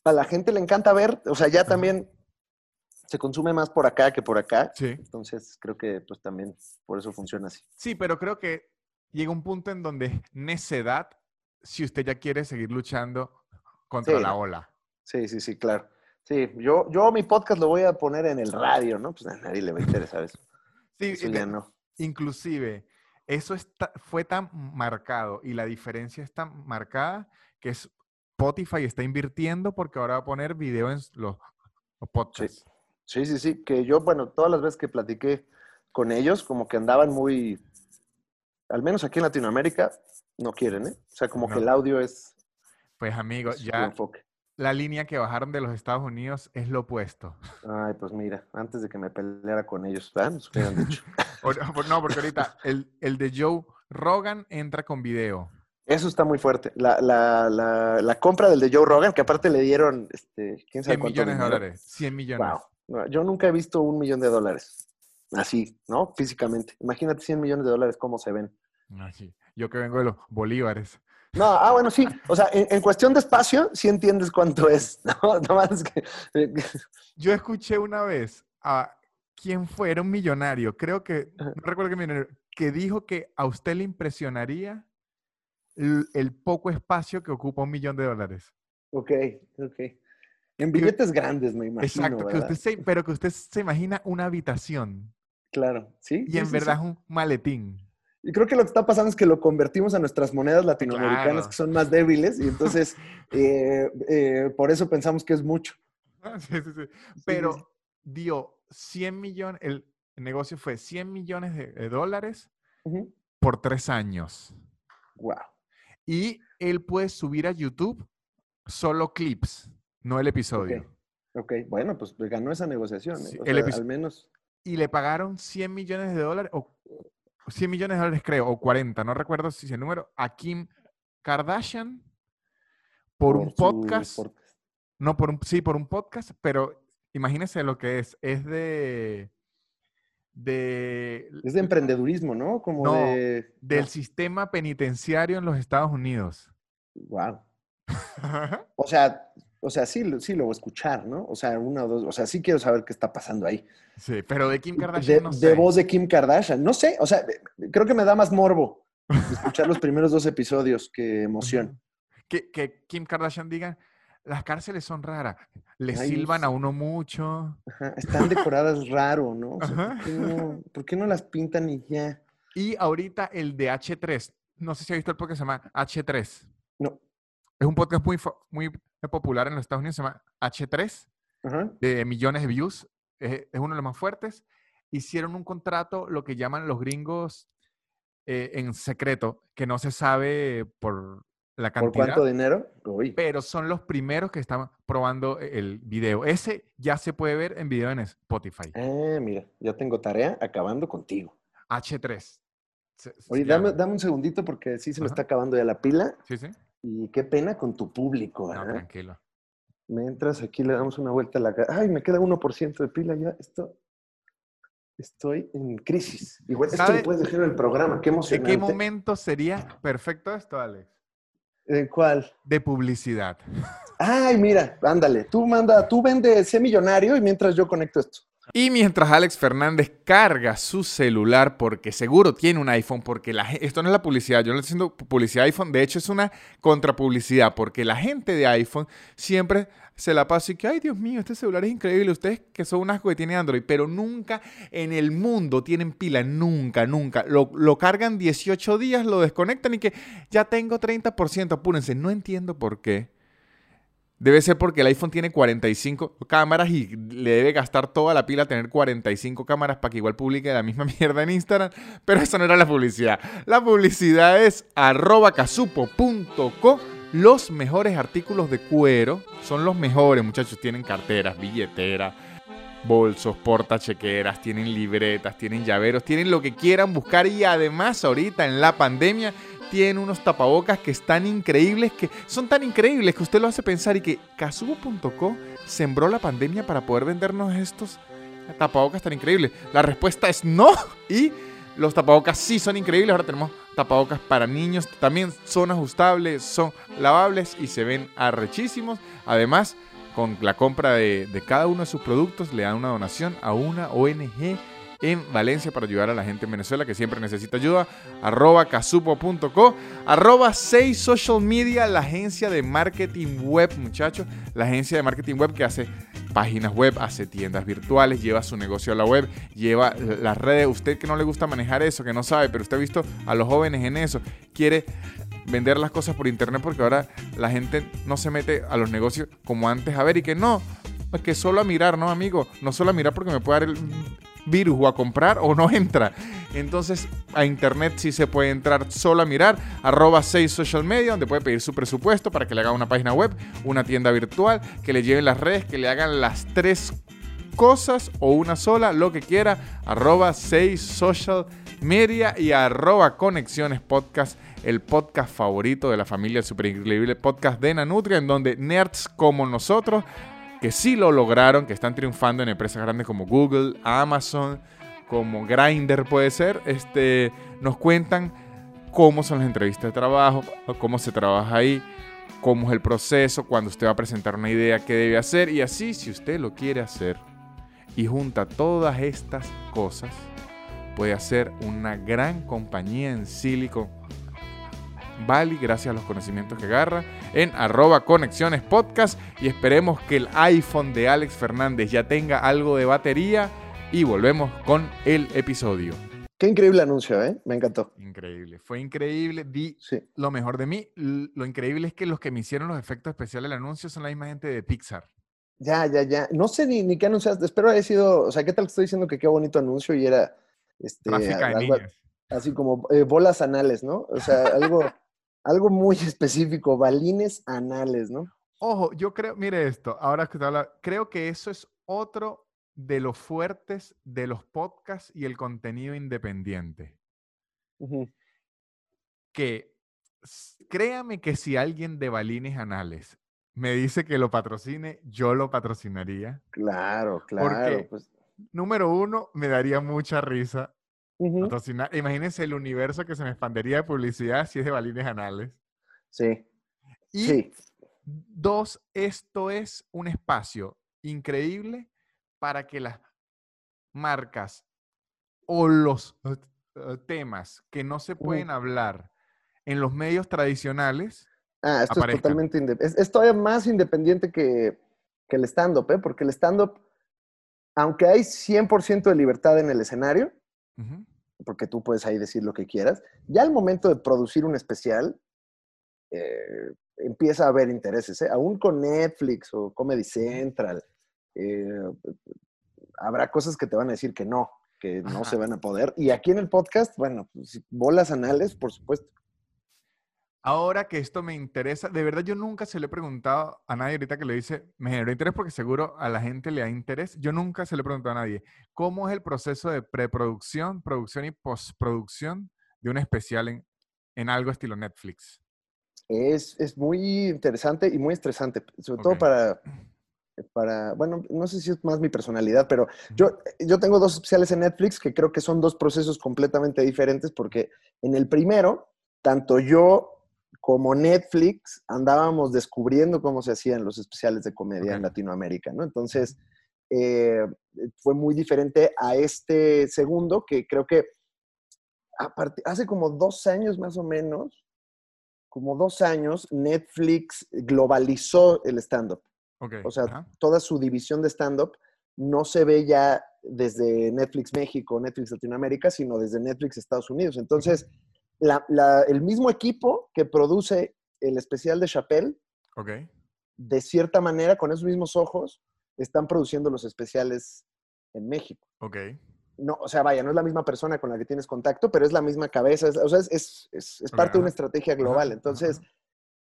a la gente le encanta ver, o sea, ya también se consume más por acá que por acá. Sí. Entonces, creo que pues también por eso funciona así. Sí, pero creo que llega un punto en donde necedad si usted ya quiere seguir luchando contra Sí, la ola. Sí, sí, sí, claro. Sí, yo, yo mi podcast lo voy a poner en el radio, ¿no? Pues a nadie le va a interesar eso. Sí, Eso ya no. inclusive, eso está, fue tan marcado y la diferencia es tan marcada que es- Spotify está invirtiendo porque ahora va a poner video en los, los podcasts. Sí, sí, sí, que yo, bueno, todas las veces que platiqué con ellos, como que andaban muy, al menos aquí en Latinoamérica, no quieren, ¿eh? O sea, como No. que el audio es Pues amigo, su ya la línea que bajaron de los Estados Unidos es lo opuesto. Ay, pues mira, antes de que me peleara con ellos, ¿verdad? Nos hubieran dicho. No, porque ahorita el, el de Joe Rogan entra con video. Eso está muy fuerte. La, la, la, la compra del de Joe Rogan, que aparte le dieron, este, quién sabe 100 cuánto millones de dólares. 100 millones. Wow. No, Yo nunca he visto un millón de dólares. Así, ¿no? Físicamente. Imagínate 100 millones de dólares, cómo se ven. Ah. Yo que vengo de los bolívares. No, ah, bueno, sí. O sea, en, en cuestión de espacio, sí entiendes cuánto es. No, no más que. eh, Yo escuché una vez a quién fue, era un millonario, creo que, no recuerdo qué millonario, que dijo que a usted le impresionaría el, el poco espacio que ocupa un millón de dólares. Ok, ok. En billetes grandes, me imagino. Exacto, usted se, pero que usted se imagina una habitación Claro, sí. y sí, en sí, verdad sí. es un maletín. Y creo que lo que está pasando es que lo convertimos a nuestras monedas latinoamericanas, Claro. que son más débiles, y entonces eh, eh, por eso pensamos que es mucho. Sí, sí, sí. sí, Pero dio 100 millones, el negocio fue 100 millones de, de dólares por tres años. Wow. Y él puede subir a YouTube solo clips, no el episodio. Ok, bueno, pues ganó esa negociación. ¿eh? Sí, O el sea, al menos. Y le pagaron 100 millones de dólares, o 100 millones de dólares creo, o 40, no recuerdo si es el número, a Kim Kardashian por, un podcast. No, por un, sí, por un podcast, pero imagínense lo que es. Es de. de Es de emprendedurismo, ¿no? Como No, de. del sistema penitenciario en los Estados Unidos. Wow. O sea, o sea, sí, lo- sí lo voy a escuchar, ¿no? O sea, una o dos. O sea, sí quiero saber qué está pasando ahí. sí, pero de Kim De, Kardashian no de sé. voz de Kim Kardashian. No sé, o sea, creo que me da más morbo escuchar los primeros dos episodios que emoción. Que, que Kim Kardashian diga, las cárceles son raras, le Ay, silban a uno mucho. Ajá, Están decoradas raro, ¿no? O sea, ¿por, qué no, por qué no las pintan y ya? Y ahorita el de H3, no sé si ha visto el podcast se llama H3. No. Es un podcast muy popular en los Estados Unidos, se llama H3, Ajá. de millones de views, es, es uno de los más fuertes. Hicieron un contrato, lo que llaman los gringos eh, en secreto, que no se sabe por la ¿Por cantidad, cuánto dinero? Uy. pero son los primeros que están probando el video. Ese ya se puede ver en video en Spotify. Ah, mira, ya tengo tarea acabando contigo. H3. se- se Oye, dame, dame un segundito porque sí se me Ajá. está acabando ya la pila Sí, sí. Y qué pena con tu público, No, tranquilo. Mientras aquí le damos una vuelta a la... ca- Ay, me queda 1% de pila ya. Esto... Estoy en crisis. Igual, esto ¿Sabe lo puedes dejar en el programa. Qué ¿De emocionante. qué momento sería perfecto esto, Alex? ¿En cuál? De publicidad. Ay, mira, ándale. Tú manda, tú vende ese millonario y mientras yo conecto esto. Y mientras Alex Fernández carga su celular, porque seguro tiene un iPhone, porque la, esto no es la publicidad, yo no estoy haciendo publicidad iPhone, de hecho es una contrapublicidad, porque la gente de iPhone siempre se la pasa y que, ay Dios mío, este celular es increíble, ustedes que son un asco que tienen Android, pero nunca en el mundo tienen pila, nunca, nunca. Lo, lo cargan 18 días, lo desconectan y que ya tengo 30%, apúrense, no entiendo por qué. Debe ser porque el iPhone tiene 45 cámaras y le debe gastar toda la pila tener 45 cámaras para que igual publique la misma mierda en Instagram. Pero eso no era la publicidad. La publicidad es arroba casupo.co. Los mejores artículos de cuero son los mejores, muchachos. Tienen carteras, billeteras, bolsos, portachequeras, tienen libretas, tienen llaveros, tienen lo que quieran buscar. Y además, ahorita en la pandemia, tienen unos tapabocas que están increíbles, que son tan increíbles que usted lo hace pensar y que casubo.co sembró la pandemia para poder vendernos estos tapabocas tan increíbles. La respuesta es no. Y los tapabocas sí son increíbles. Ahora tenemos tapabocas para niños. También son ajustables, son lavables y se ven arrechísimos. Además, con la compra de, de cada uno de sus productos le dan una donación a una ONG en Valencia para ayudar a la gente en Venezuela que siempre necesita ayuda. Arroba casupo.co. Arroba 6 Social Media, la agencia de marketing web, muchachos. La agencia de marketing web que hace páginas web, hace tiendas virtuales, lleva su negocio a la web, lleva las redes. Usted que no le gusta manejar eso, que no sabe, pero usted ha visto a los jóvenes en eso, quiere vender las cosas por internet porque ahora la gente no se mete a los negocios como antes a ver y que no, que solo a mirar, no amigo, no solo a mirar porque me puede dar el virus o a comprar o no entra. Entonces a internet sí se puede entrar solo a mirar, arroba 6 social media, donde puede pedir su presupuesto para que le haga una página web, una tienda virtual, que le lleven las redes, que le hagan las tres cosas o una sola, lo que quiera, arroba 6 social media y arroba conexiones podcast, el podcast favorito de la familia, super increíble podcast de Nanutria, en donde nerds como nosotros que sí lo lograron, que están triunfando en empresas grandes como Google, Amazon, como Grindr puede ser, este, nos cuentan cómo son las entrevistas de trabajo, cómo se trabaja ahí, cómo es el proceso, cuando usted va a presentar una idea, qué debe hacer y así si usted lo quiere hacer y junta todas estas cosas, puede hacer una gran compañía en Silicon Valley gracias a los conocimientos que agarra en arroba conexiones podcast y esperemos que el iPhone de Alex Fernández ya tenga algo de batería y volvemos con el episodio. Qué increíble anuncio, ¿eh? Me encantó. Increíble, fue increíble, di Sí. lo mejor de mí. Lo increíble es que los que me hicieron los efectos especiales del anuncio son la misma gente de Pixar. Ya, ya, ya. No sé ni, ni qué anunciaste. Espero haya sido, o sea, ¿qué tal estoy diciendo que qué bonito anuncio y era este, Tráfica de algo así como eh, bolas anales, ¿no? O sea, algo, algo muy específico, balines anales, ¿no? Ojo, yo creo, mire esto, ahora que te habla, creo que eso es otro de los fuertes de los podcasts y el contenido independiente. Que créame que si alguien de Balines Anales me dice que lo patrocine, yo lo patrocinaría. Claro, claro. Pues, Número uno, me daría mucha risa ujú, patrocinar. Imagínense el universo que se me expandería de publicidad si es de Balines Anales. Sí, Y sí. dos, esto es un espacio increíble para que las marcas o los eh, eh, temas que no se pueden hablar en los medios tradicionales Ah, esto aparezcan. es totalmente independiente. Es, es todavía más independiente que, que el stand-up, ¿eh? Porque el stand-up, aunque hay 100% de libertad en el escenario, Ujú. Porque tú puedes ahí decir lo que quieras, ya al momento de producir un especial, eh, empieza a haber intereses, ¿eh? Aún con Netflix o Comedy Central, eh, habrá cosas que te van a decir que no, que no se van a poder. Y aquí en el podcast, bueno, pues, bolas anales, por supuesto. Ahora que esto me interesa, de verdad yo nunca se lo he preguntado a nadie ahorita que le dice, me generó interés porque seguro a la gente le da interés. Yo nunca se lo he preguntado a nadie, ¿cómo es el proceso de preproducción, producción y postproducción de un especial en, en algo estilo Netflix? Es, es muy interesante y muy estresante, sobre todo para, para, bueno, no sé si es más mi personalidad, pero yo, yo tengo dos especiales en Netflix que creo que son dos procesos completamente diferentes porque en el primero, tanto yo como Netflix andábamos descubriendo cómo se hacían los especiales de comedia en Ok. Latinoamérica, ¿no? Entonces, eh, fue muy diferente a este segundo que creo que hace como dos años más o menos, como dos años, Netflix globalizó el stand-up. Ok, O sea, toda su división de stand-up no se ve ya desde Netflix México, Netflix Latinoamérica, sino desde Netflix Estados Unidos. Entonces, la- la- el mismo equipo que produce el especial de Chappelle ok. de cierta manera, con esos mismos ojos, están produciendo los especiales en México. Ok. No, o sea, vaya, no es la misma persona con la que tienes contacto, pero es la misma cabeza, es- o sea, es, es- es- parte de una estrategia global. Entonces,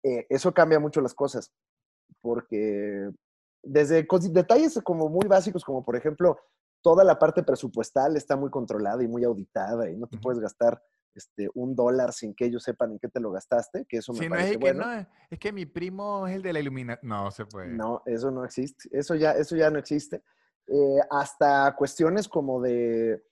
eh, eso cambia mucho las cosas, porque desde detalles como muy básicos, como por ejemplo, toda la parte presupuestal está muy controlada y muy auditada y no te puedes gastar este, un dólar sin que ellos sepan en qué te lo gastaste, que eso me no es parece el que bueno. no, es que mi primo es el de la iluminación. No se puede. No, eso no existe. Eso ya, eso ya no existe. Eh, hasta cuestiones como de,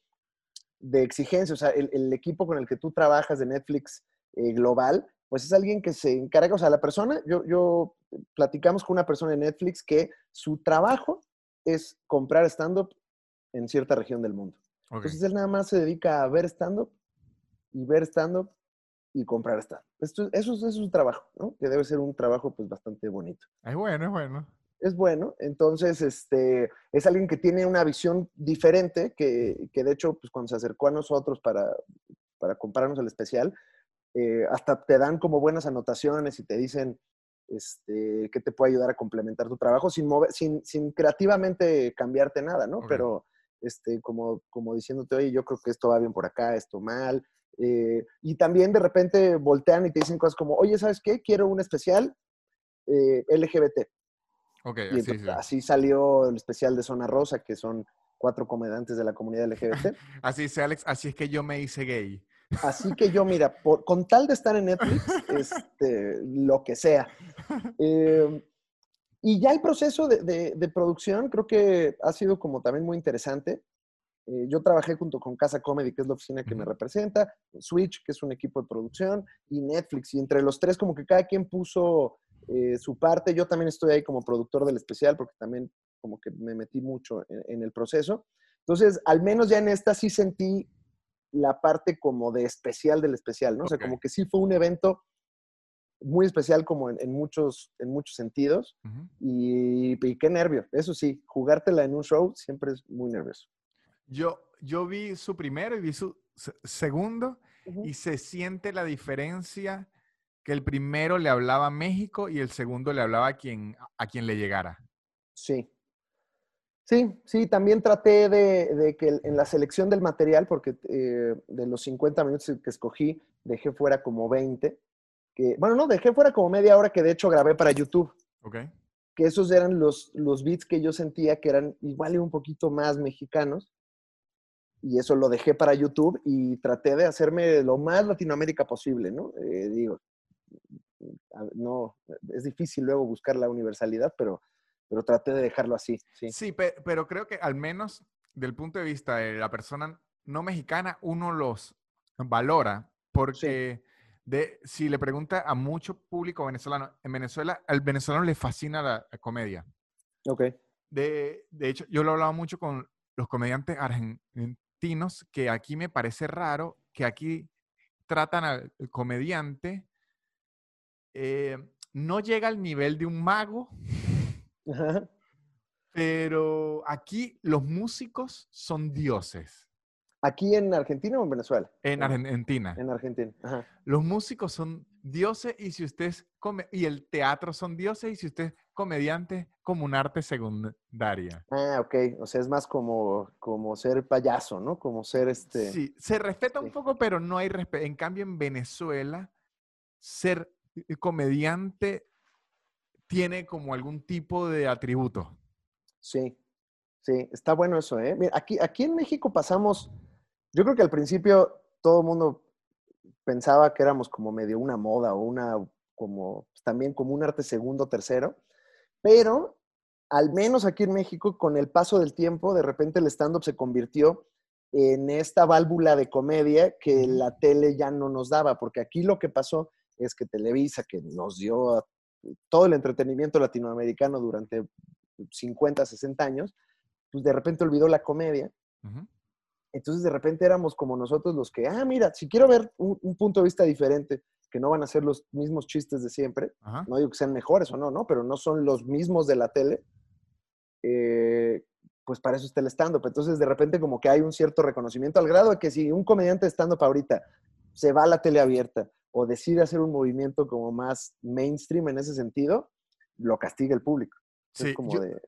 de exigencia. O sea, el, el equipo con el que tú trabajas de Netflix eh, global, pues es alguien que se encarga, o sea, la persona, yo, yo platicamos con una persona de Netflix que su trabajo es comprar stand-up en cierta región del mundo. Ok. Entonces él nada más se dedica a ver stand-up y ver stand-up y comprar stand-up. Esto- Eso, es- eso es su trabajo, ¿no? Que debe ser un trabajo pues bastante bonito Es bueno, es bueno. es bueno. Entonces, este, es alguien que tiene una visión diferente, que, que de hecho, pues cuando se acercó a nosotros para, para comprarnos el especial, eh, hasta te dan como buenas anotaciones y te dicen este, que te puede ayudar a complementar tu trabajo sin, mover, sin, sin creativamente cambiarte nada, ¿no? Pero este, como, como diciéndote, oye, yo creo que esto va bien por acá, esto mal. Eh, y también de repente voltean y te dicen cosas como, oye, ¿sabes qué? Quiero un especial eh, LGBT. Ok, Y así, sí. así salió el especial de Zona Rosa, que son cuatro comediantes de la comunidad LGBT. Así dice Alex, así es que yo me hice gay. Así que yo, mira, por- con tal de estar en Netflix, este, lo que sea. Eh, y ya el proceso de, de- de producción creo que ha sido como también muy interesante. Eh, yo trabajé junto con Casa Comedy, que es la oficina que me representa, Switch, que es un equipo de producción, y Netflix. Y entre los tres, como que cada quien puso eh, su parte. Yo también estoy ahí como productor del especial, porque también como que me metí mucho en, en el proceso. Entonces, al menos ya en esta sí sentí la parte como de especial del especial, ¿no? O sea, como que sí fue un evento muy especial como en, en muchos, en muchos sentidos. Y, y qué nervio. Eso sí, jugártela en un show siempre es muy nervioso. Yo, yo vi su primero y vi su se- segundo y se siente la diferencia que el primero le hablaba a México y el segundo le hablaba a quien, a quien le llegara. Sí. Sí, sí, también traté de, de que en la selección del material, porque eh, de los 50 minutos que escogí, dejé fuera como 20. Que, bueno, no, dejé fuera como media hora que de hecho grabé para YouTube. ¿Ok? que esos eran los, los beats que yo sentía que eran igual y un poquito más mexicanos. Y eso lo dejé para YouTube y traté de hacerme lo más Latinoamérica posible, ¿no? Eh, digo, no, es difícil luego buscar la universalidad, pero, pero traté de dejarlo así, sí. Sí, pe- pero creo que al menos del punto de vista de la persona no mexicana, uno los valora porque de, si le pregunta a mucho público venezolano, en Venezuela, al venezolano le fascina la, la comedia. Ok, De, de hecho, yo lo he hablado mucho con los comediantes argentinos, que aquí me parece raro que aquí tratan al comediante, eh, no llega al nivel de un mago, Ajá. pero aquí los músicos son dioses. ¿Aquí en Argentina o en Venezuela? En Argentina. En Argentina, ajá. Los músicos son dioses y si usted es come- y el teatro son dioses y si usted comediante como un arte secundaria. Ah, ok, o sea, es más como, como ser payaso, ¿no? Como ser este... Sí, se respeta un sí. poco, pero no hay respeto. En cambio, en Venezuela, ser eh, comediante tiene como algún tipo de atributo. Sí, sí, está bueno eso, ¿eh? Mira, aquí, aquí en México pasamos, yo creo que al principio todo el mundo pensaba que éramos como medio una moda o una, como, también como un arte segundo, tercero, pero al menos aquí en México, con el paso del tiempo, de repente el stand-up se convirtió en esta válvula de comedia que la tele ya no nos daba, porque aquí lo que pasó es que Televisa, que nos dio todo el entretenimiento latinoamericano durante 50, 60 años, pues de repente olvidó la comedia. Entonces de repente éramos como nosotros los que, ah, mira, si quiero ver un, un punto de vista diferente, que no van a ser los mismos chistes de siempre, Ajá. no digo que sean mejores o no, ¿no? Pero no son los mismos de la tele, eh, pues para eso está el stand-up. Entonces de repente como que hay un cierto reconocimiento al grado de que si un comediante de stand-up ahorita se va a la tele abierta o decide hacer un movimiento como más mainstream en ese sentido, lo castiga el público. Sí, es como yo, de,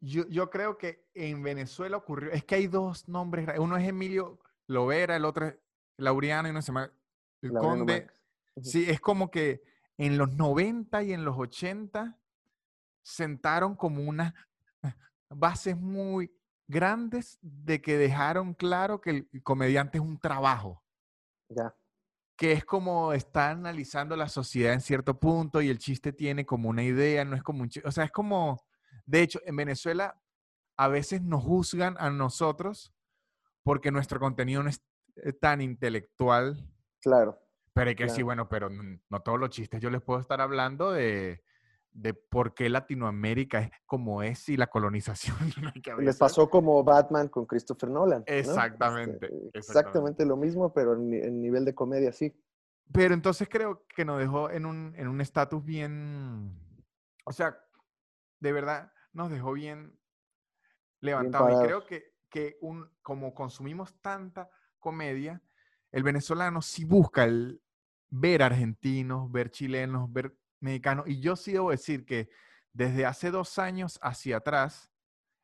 yo, yo creo que en Venezuela ocurrió, es que hay dos nombres, uno es Emilio Lovera, el otro es Laureano y uno se llama el Laureano Conde. Sí, es como que en los 90 y en los 80 sentaron como unas bases muy grandes de que dejaron claro que el comediante es un trabajo, ya, que es como está analizando la sociedad en cierto punto y el chiste tiene como una idea, no es como un chiste, o sea, es como, de hecho, en Venezuela a veces nos juzgan a nosotros porque nuestro contenido no es eh, tan intelectual claro. Pero hay que decir, Claro. bueno, pero no todos los chistes yo les puedo estar hablando de, de por qué Latinoamérica es como es y la colonización. Les pasó como Batman con Christopher Nolan. ¿no? Este, Exactamente, exactamente lo mismo, pero en, en nivel de comedia, sí. Pero entonces creo que nos dejó en un en un estatus bien, o sea, de verdad nos dejó bien levantado. Y creo que, que un, como consumimos tanta comedia, el venezolano sí busca el ver argentinos, ver chilenos, ver mexicanos. Y yo sí debo decir que desde hace dos años hacia atrás,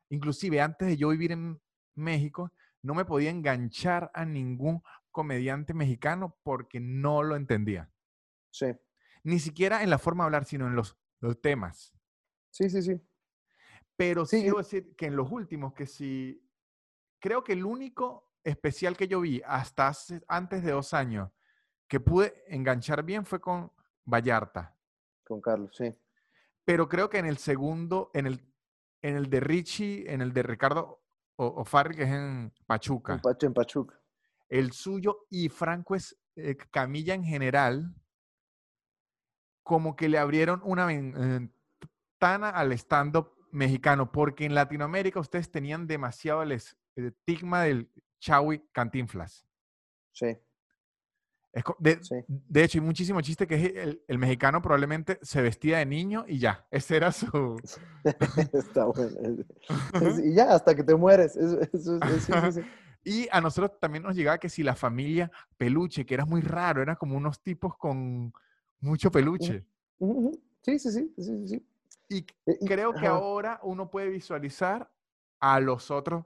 inclusive antes de yo vivir en México, no me podía enganchar a ningún comediante mexicano porque no lo entendía. Sí, Ni siquiera en la forma de hablar, sino en los, los temas. sí, sí, sí. Pero sí Sí, debo decir que en los últimos, que sí, creo que el único especial que yo vi hasta hace- antes de dos años que pude enganchar bien fue con Vallarta. Con Carlos, sí. Pero creo que en el segundo, en el, en el de Richie, en el de Ricardo O- O'Farrill, que es en Pachuca, En, en Pachuca. el suyo y Franco es eh, Camilla en general, como que le abrieron una ventana al stand-up mexicano, porque en Latinoamérica ustedes tenían demasiado el el estigma del Chawi Cantinflas. Sí, Es de, Sí. de hecho, hay muchísimo chiste que es el, el mexicano probablemente se vestía de niño y ya, ese era su... está bueno. Y ya, hasta que te mueres. Eso- eso. Y a nosotros también nos llegaba que si la familia peluche, que era muy raro, eran como unos tipos con mucho peluche. Sí, sí, sí, sí, sí. Y Eh, creo que ahora uno puede visualizar a los otros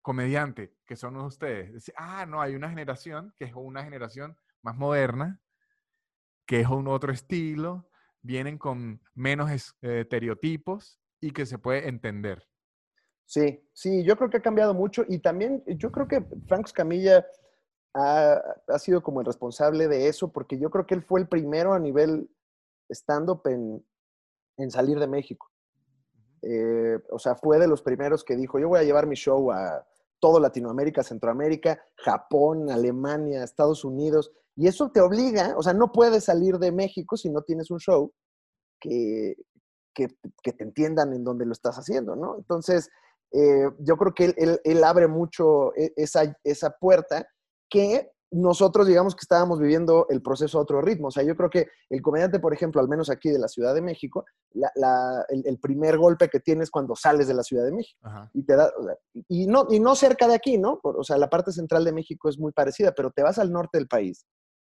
comediantes, que son ustedes. Decir, ah, no, hay una generación que es una generación más moderna, que es un otro estilo, vienen con menos eh, estereotipos y que se puede entender. Sí, sí, yo creo que ha cambiado mucho y también yo creo que Frank Camilla ha, ha sido como el responsable de eso porque yo creo que él fue el primero a nivel stand-up en, en salir de México. Eh, o sea, fue de los primeros que dijo, yo voy a llevar mi show a todo Latinoamérica, Centroamérica, Japón, Alemania, Estados Unidos, y eso te obliga, o sea, no puedes salir de México si no tienes un show que, que, que te entiendan en donde lo estás haciendo, ¿no? Entonces, eh, yo creo que él, él- abre mucho e- esa, esa puerta que nosotros digamos que estábamos viviendo el proceso a otro ritmo. O sea, yo creo que el comediante, por ejemplo, al menos aquí de la Ciudad de México, la- la- el, el primer golpe que tienes cuando sales de la Ciudad de México. Ajá. Y, te da, y, no, y no cerca de aquí, ¿no? O sea, la parte central de México es muy parecida, pero te vas al norte del país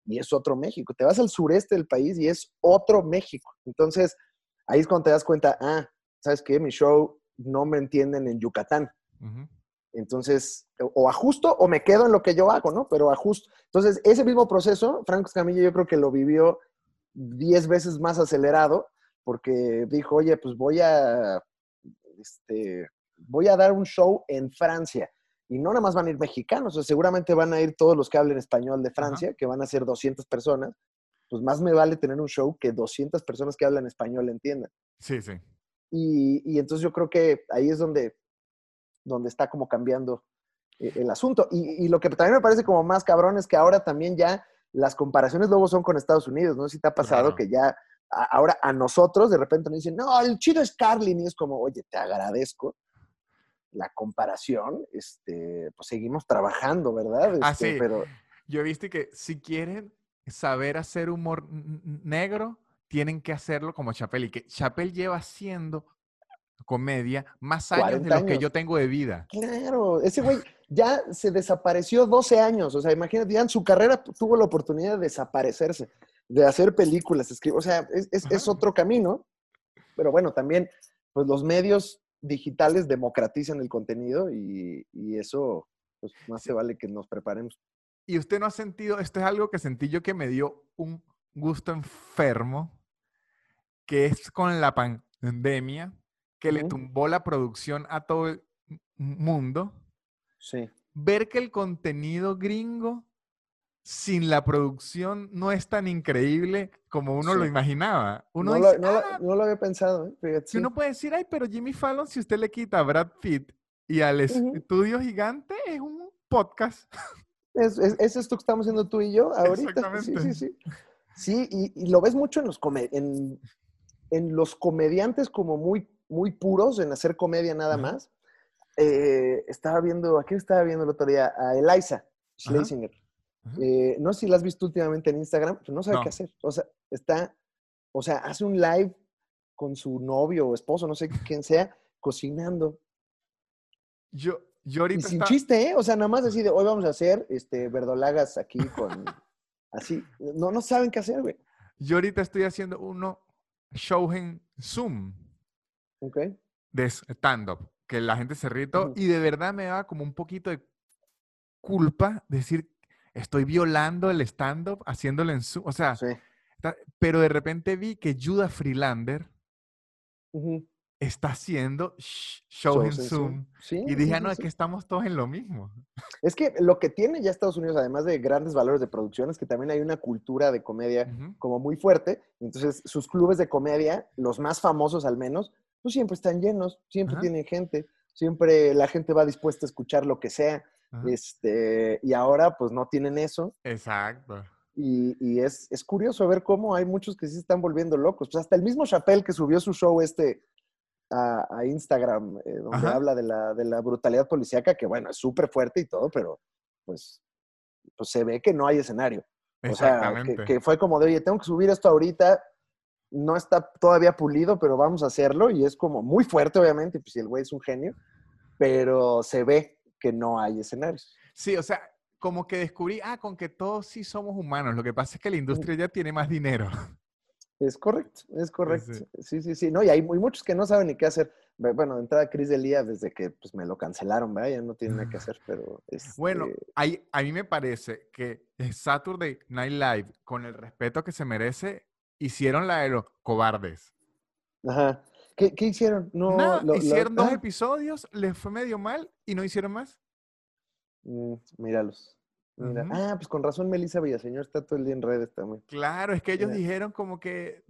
y es otro México. Te vas al sureste del país y es otro México. Entonces, ahí es cuando te das cuenta, ah, ¿sabes qué? Mi show no me entienden en Yucatán. ujú. Entonces, o- ajusto o me quedo en lo que yo hago, ¿no? Pero ajusto. Entonces, ese mismo proceso, Franco Escamilla yo creo que lo vivió 10 veces más acelerado porque dijo, oye, pues voy a, este, voy a dar un show en Francia. Y no nada más van a ir mexicanos, o sea, seguramente van a ir todos los que hablen español de Francia, que van a ser 200 personas. Pues más me vale tener un show que 200 personas que hablan español entiendan. Sí, sí. Y, y entonces yo creo que ahí es donde, donde está como cambiando eh, el asunto. Y, y lo que también me parece como más cabrón es que ahora también ya las comparaciones luego son con Estados Unidos, ¿no? Si te ha pasado Claro. que ya a- ahora a nosotros de repente nos dicen, no, el chido es Carlin, y es como, oye, te agradezco la comparación, este, pues seguimos trabajando, ¿verdad? Ah, Este, sí. Pero Yo he visto que si quieren saber hacer humor negro, tienen que hacerlo como Chappelle. Y que Chappelle lleva haciendo comedia más años de 40 los que yo tengo de vida. Claro, ese güey ya se desapareció 12 años. O sea, imagínate, ya en su carrera tuvo la oportunidad de desaparecerse, de hacer películas, escribir. O sea, es, es- es otro camino. Pero bueno, también, pues los medios digitales democratizan el contenido y, y eso, pues más se vale que nos preparemos. Y usted no ha sentido, esto es algo que sentí yo que me dio un gusto enfermo, que es con la pandemia, que le tumbó la producción a todo el mundo. Sí. Ver que el contenido gringo sin la producción no es tan increíble como uno lo Sí. imaginaba. Uno No, dice, lo, no, lo- "Ah", no lo había pensado, ¿eh? Sí. uno puede decir, ay, pero Jimmy Fallon, si usted le quita a Brad Pitt y al Ujú. estudio gigante, es un podcast. Es, es, es esto que estamos haciendo tú y yo ahorita. Sí, sí, Exactamente. sí. Sí, y, y lo ves mucho en los, come- en, en los comediantes como muy, muy puros en hacer comedia nada más. Eh, estaba viendo, ¿a quién estaba viendo el otro día? A Eliza Schlesinger. Ajá. Eh, no sé si la has visto últimamente en Instagram, pero no sabe No. qué hacer. O sea, está, o sea, hace un live con su novio o esposo, no sé quién sea, cocinando. Yo, yo Y ahorita sin está- chiste, ¿eh? O sea, nada más así de hoy vamos a hacer este verdolagas aquí con así. No, no saben qué hacer, güey. yo ahorita estoy haciendo uno show en Zoom ¿Ok? de stand-up, que la gente se todo, Ujú. y de verdad me da como un poquito de culpa decir, estoy violando el stand-up haciéndolo en Zoom. O sea, Sí. pero de repente vi que Judah Freelander está haciendo sh- shows en Zoom. Sí, Y dije, "Ah, sí, no, es que estamos todos en lo mismo. Es que lo que tiene ya Estados Unidos, además de grandes valores de producción, es que también hay una cultura de comedia como muy fuerte. Entonces, sus clubes de comedia, los más famosos al menos, pues siempre están llenos, siempre Ajá. tienen gente, siempre la gente va dispuesta a escuchar lo que sea. Ajá. Este, y ahora, pues no tienen eso. Exacto. Y, y es, es curioso ver cómo hay muchos que sí se están volviendo locos. Pues hasta el mismo Chappelle que subió su show este a, a Instagram, eh, donde Ajá. habla de la, de la brutalidad policíaca, que bueno, es súper fuerte y todo, pero pues, pues se ve que no hay escenario. O sea, que, Exactamente. que fue como de, oye, tengo que subir esto ahorita, no está todavía pulido, pero vamos a hacerlo. Y es como muy fuerte, obviamente, pues si el güey es un genio, pero se ve que no hay escenarios. Sí, o sea, como que descubrí, ah, con que todos sí somos humanos. Lo que pasa es que la industria ya tiene más dinero. Es correcto, es correcto. sí. Sí, sí, sí. No, y hay muy muchos que no saben ni qué hacer. Bueno, de entrada Cris Delía, desde que pues, me lo cancelaron, ¿verdad? Ya no tiene nada que hacer, pero... Bueno, este, ahí- a mí me parece que Saturday Night Live, con el respeto que se merece, hicieron la de los cobardes. Ajá. ¿Qué, qué hicieron? No, Nada, lo- lo- hicieron dos ah, episodios, les fue medio mal y no hicieron más. mm, míralos. Mira. Ah, pues con razón Melissa Villaseñor está todo el día en redes también. Claro, es que ellos dijeron como que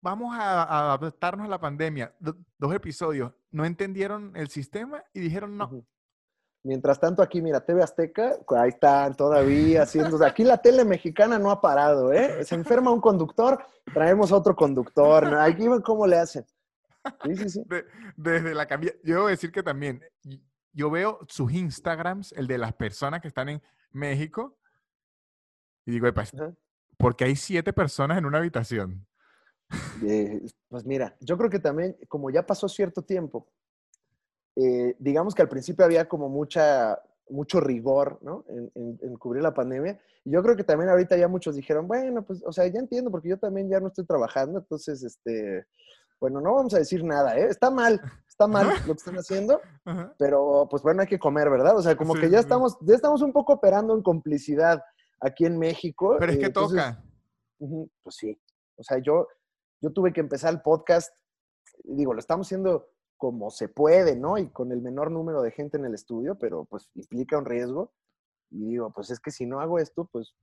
vamos a, a adaptarnos a la pandemia. Do- dos episodios, no entendieron el sistema y dijeron no. Ujú. Mientras tanto, aquí, mira, TV Azteca, ahí están todavía haciendo. aquí la tele mexicana no ha parado, ¿eh? Se enferma un conductor, traemos otro conductor. ¿no? Aquí ven cómo le hacen. Sí, sí, sí. De- desde la cambia. Yo debo decir que también, yo veo sus Instagrams, el de las personas que están en México, y digo, "Epa, porque hay siete personas en una habitación. Eh, pues mira, yo creo que también, como ya pasó cierto tiempo, eh, digamos que al principio había como mucha, mucho rigor, ¿no? En, en- en cubrir la pandemia. Y yo creo que también ahorita ya muchos dijeron, bueno, pues, o sea, ya entiendo, porque yo también ya no estoy trabajando, entonces, este, bueno, no vamos a decir nada, ¿eh? Está mal, está mal lo que están haciendo, Ajá. pero pues bueno, hay que comer, ¿verdad? O sea, como Sí, que ya sí. estamos, ya estamos un poco operando en complicidad aquí en México. Pero es eh, que entonces, toca. Pues sí. O sea, yo, yo tuve que empezar el podcast, digo, lo estamos haciendo como se puede, ¿no? Y con el menor número de gente en el estudio, pero pues implica un riesgo. Y digo, pues es que si no hago esto, pues,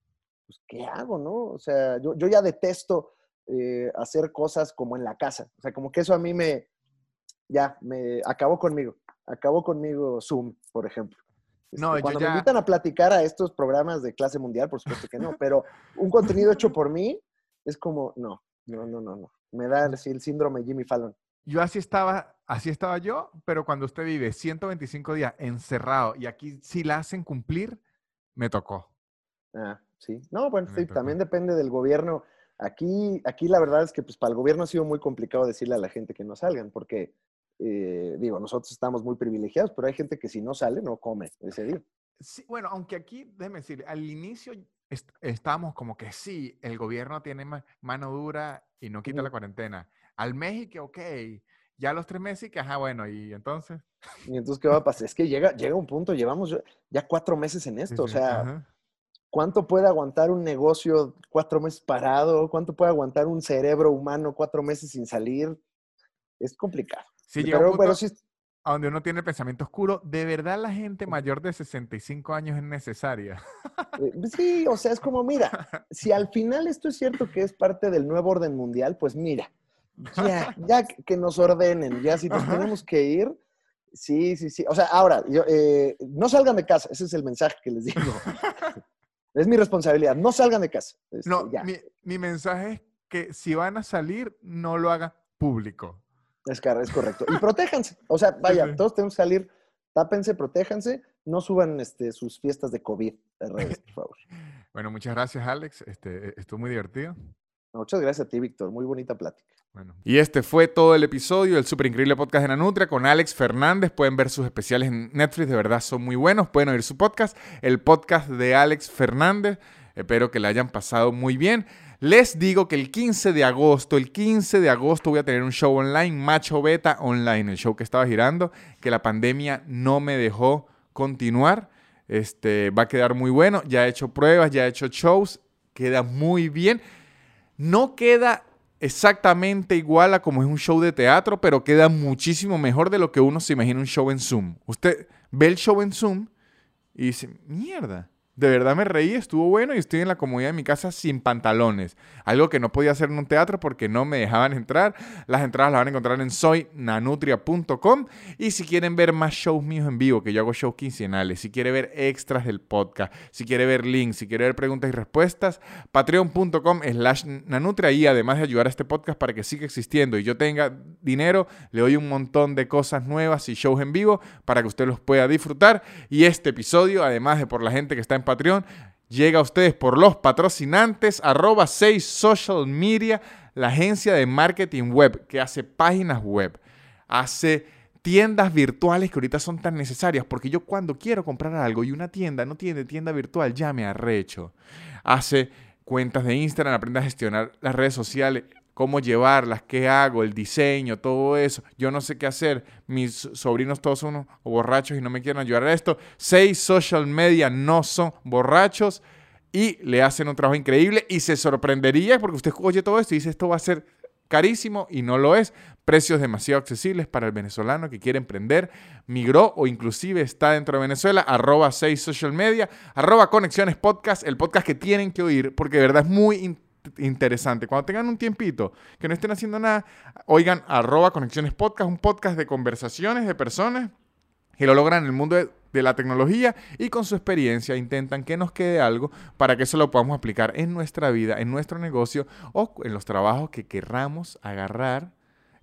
pues ¿qué hago, no? O sea, yo, yo ya detesto eh, hacer cosas como en la casa. O sea, como que eso a mí me, ya, me acabó conmigo. Acabó conmigo Zoom, por ejemplo. No, Este, yo cuando ya- me invitan a platicar a estos programas de clase mundial, por supuesto que no, pero un contenido hecho por mí es como, no, no, no, no, no. Me da así el síndrome Jimmy Fallon. Yo así estaba, así estaba yo, pero cuando usted vive 125 días encerrado y aquí sí la hacen cumplir, me tocó. Ah, sí. No, bueno, sí, también depende del gobierno. Aquí, aquí la verdad es que pues para el gobierno ha sido muy complicado decirle a la gente que no salgan, porque eh, digo, nosotros estamos muy privilegiados, pero hay gente que si no sale no come ese día. Sí, bueno, aunque aquí, déjeme decir, al inicio estamos como que sí, el gobierno tiene mano dura y no quita la cuarentena. Al México, ok. Ya los tres meses y que, ajá, bueno, y entonces. Y entonces, ¿qué va a pasar? Es que llega, llega un punto, llevamos ya cuatro meses en esto, o sea, ¿cuánto puede aguantar un negocio cuatro meses parado? ¿Cuánto puede aguantar un cerebro humano cuatro meses sin salir? Es complicado. Sí, pero, pero sí, a donde uno tiene pensamiento oscuro, ¿de verdad la gente mayor de 65 años es necesaria? Eh, sí, o sea, es como, mira, si al final esto es cierto que es parte del nuevo orden mundial, pues mira, ya, ya que nos ordenen, ya si nos tenemos que ir, sí, sí, sí. O sea, ahora, yo, eh, no salgan de casa, ese es el mensaje que les digo. es mi responsabilidad, no salgan de casa. Este, no, mi, mi mensaje es que si van a salir, no lo hagan público. Es, es correcto. Y protéjanse. O sea, vaya, todos tenemos que salir, tápense, protéjanse, no suban este, sus fiestas de COVID de redes, por favor. Bueno, muchas gracias, Alex. Este, estuvo muy divertido. Muchas gracias a ti, Víctor. Muy bonita plática. Y este fue todo el episodio del súper increíble podcast de Nanutria con Alex Fernández. Pueden ver sus especiales en Netflix, de verdad son muy buenos. Pueden oír su podcast, el podcast de Alex Fernández. Espero que le hayan pasado muy bien. Les digo que el 15 de agosto, el 15 de agosto voy a tener un show online, Macho Beta Online, el show que estaba girando, que la pandemia no me dejó continuar. Este, va a quedar muy bueno. Ya he hecho pruebas, ya he hecho shows, queda muy bien. No queda exactamente igual a como es un show de teatro, pero queda muchísimo mejor de lo que uno se imagina un show en Zoom. Usted ve el show en Zoom y dice, mierda, de verdad me reí, estuvo bueno y estoy en la comodidad de mi casa sin pantalones. Algo que no podía hacer en un teatro porque no me dejaban entrar. Las entradas las van a encontrar en soynanutria.com. Y si quieren ver más shows míos en vivo, que yo hago shows quincenales, si quiere ver extras del podcast, si quiere ver links, si quiere ver preguntas y respuestas, patreon.com slash nanutria. Y además de ayudar a este podcast para que siga existiendo y yo tenga dinero, le doy un montón de cosas nuevas y shows en vivo para que usted los pueda disfrutar. Y este episodio, además de por la gente que está en Patreon llega a ustedes por los patrocinantes, arroba 6 Social Media, la agencia de marketing web que hace páginas web, hace tiendas virtuales que ahorita son tan necesarias, porque yo cuando quiero comprar algo y una tienda no tiene tienda virtual, ya me arrecho. Hace cuentas de Instagram, aprende a gestionar las redes sociales, cómo llevarlas, qué hago, el diseño, todo eso. Yo no sé qué hacer. Mis sobrinos todos son borrachos y no me quieren ayudar a esto. Seis social media no son borrachos y le hacen un trabajo increíble y se sorprendería porque usted oye todo esto y dice esto va a ser carísimo y no lo es. Precios demasiado accesibles para el venezolano que quiere emprender, migró o inclusive está dentro de Venezuela. Arroba 6 social media, arroba conexiones podcast, el podcast que tienen que oír porque de verdad es muy interesante interesante. Cuando tengan un tiempito, que no estén haciendo nada, oigan arroba conexiones podcast, un podcast de conversaciones de personas que lo logran en el mundo de, de, la tecnología y con su experiencia intentan que nos quede algo para que eso lo podamos aplicar en nuestra vida, en nuestro negocio o en los trabajos que querramos agarrar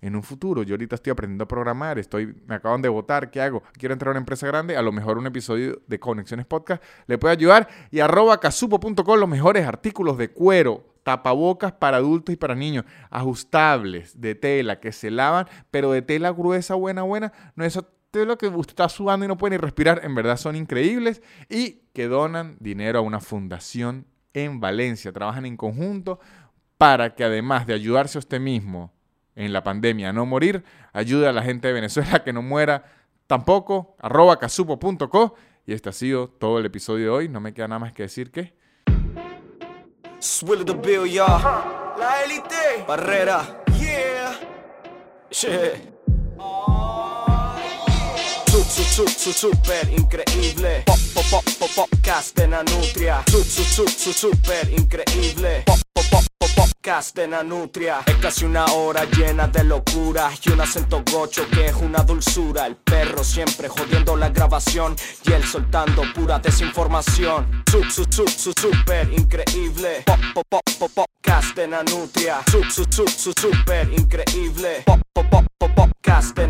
en un futuro. Yo ahorita estoy aprendiendo a programar, estoy, me acaban de votar, ¿qué hago? Quiero entrar a una empresa grande, a lo mejor un episodio de Conexiones Podcast le puede ayudar. Y arroba casupo.com los mejores artículos de cuero, tapabocas para adultos y para niños, ajustables, de tela, que se lavan, pero de tela gruesa, buena, buena, no es lo que usted está sudando y no puede ni respirar, en verdad son increíbles y que donan dinero a una fundación en Valencia, trabajan en conjunto para que además de ayudarse a usted mismo, en la pandemia, no morir. Ayuda a la gente de Venezuela que no muera tampoco. Arroba casupo.co. Y este ha sido todo el episodio de hoy. No me queda nada más que decir que. the Bill, La élite. Barrera. Yeah. Super increíble. Pop, pop, pop, pop, podcast de Nanutria. super increíble. Pop, pop, pop podcast de Es casi una hora llena de locura Y un acento gocho que es una dulzura. El perro siempre jodiendo la grabación Y él soltando pura desinformación. Sub, sub, sub, sub, super increíble. Pop, pop, pop, pop, podcast de Nanutria. Sub, sub, sub, super increíble. Pop, pop, pop, pop, podcast de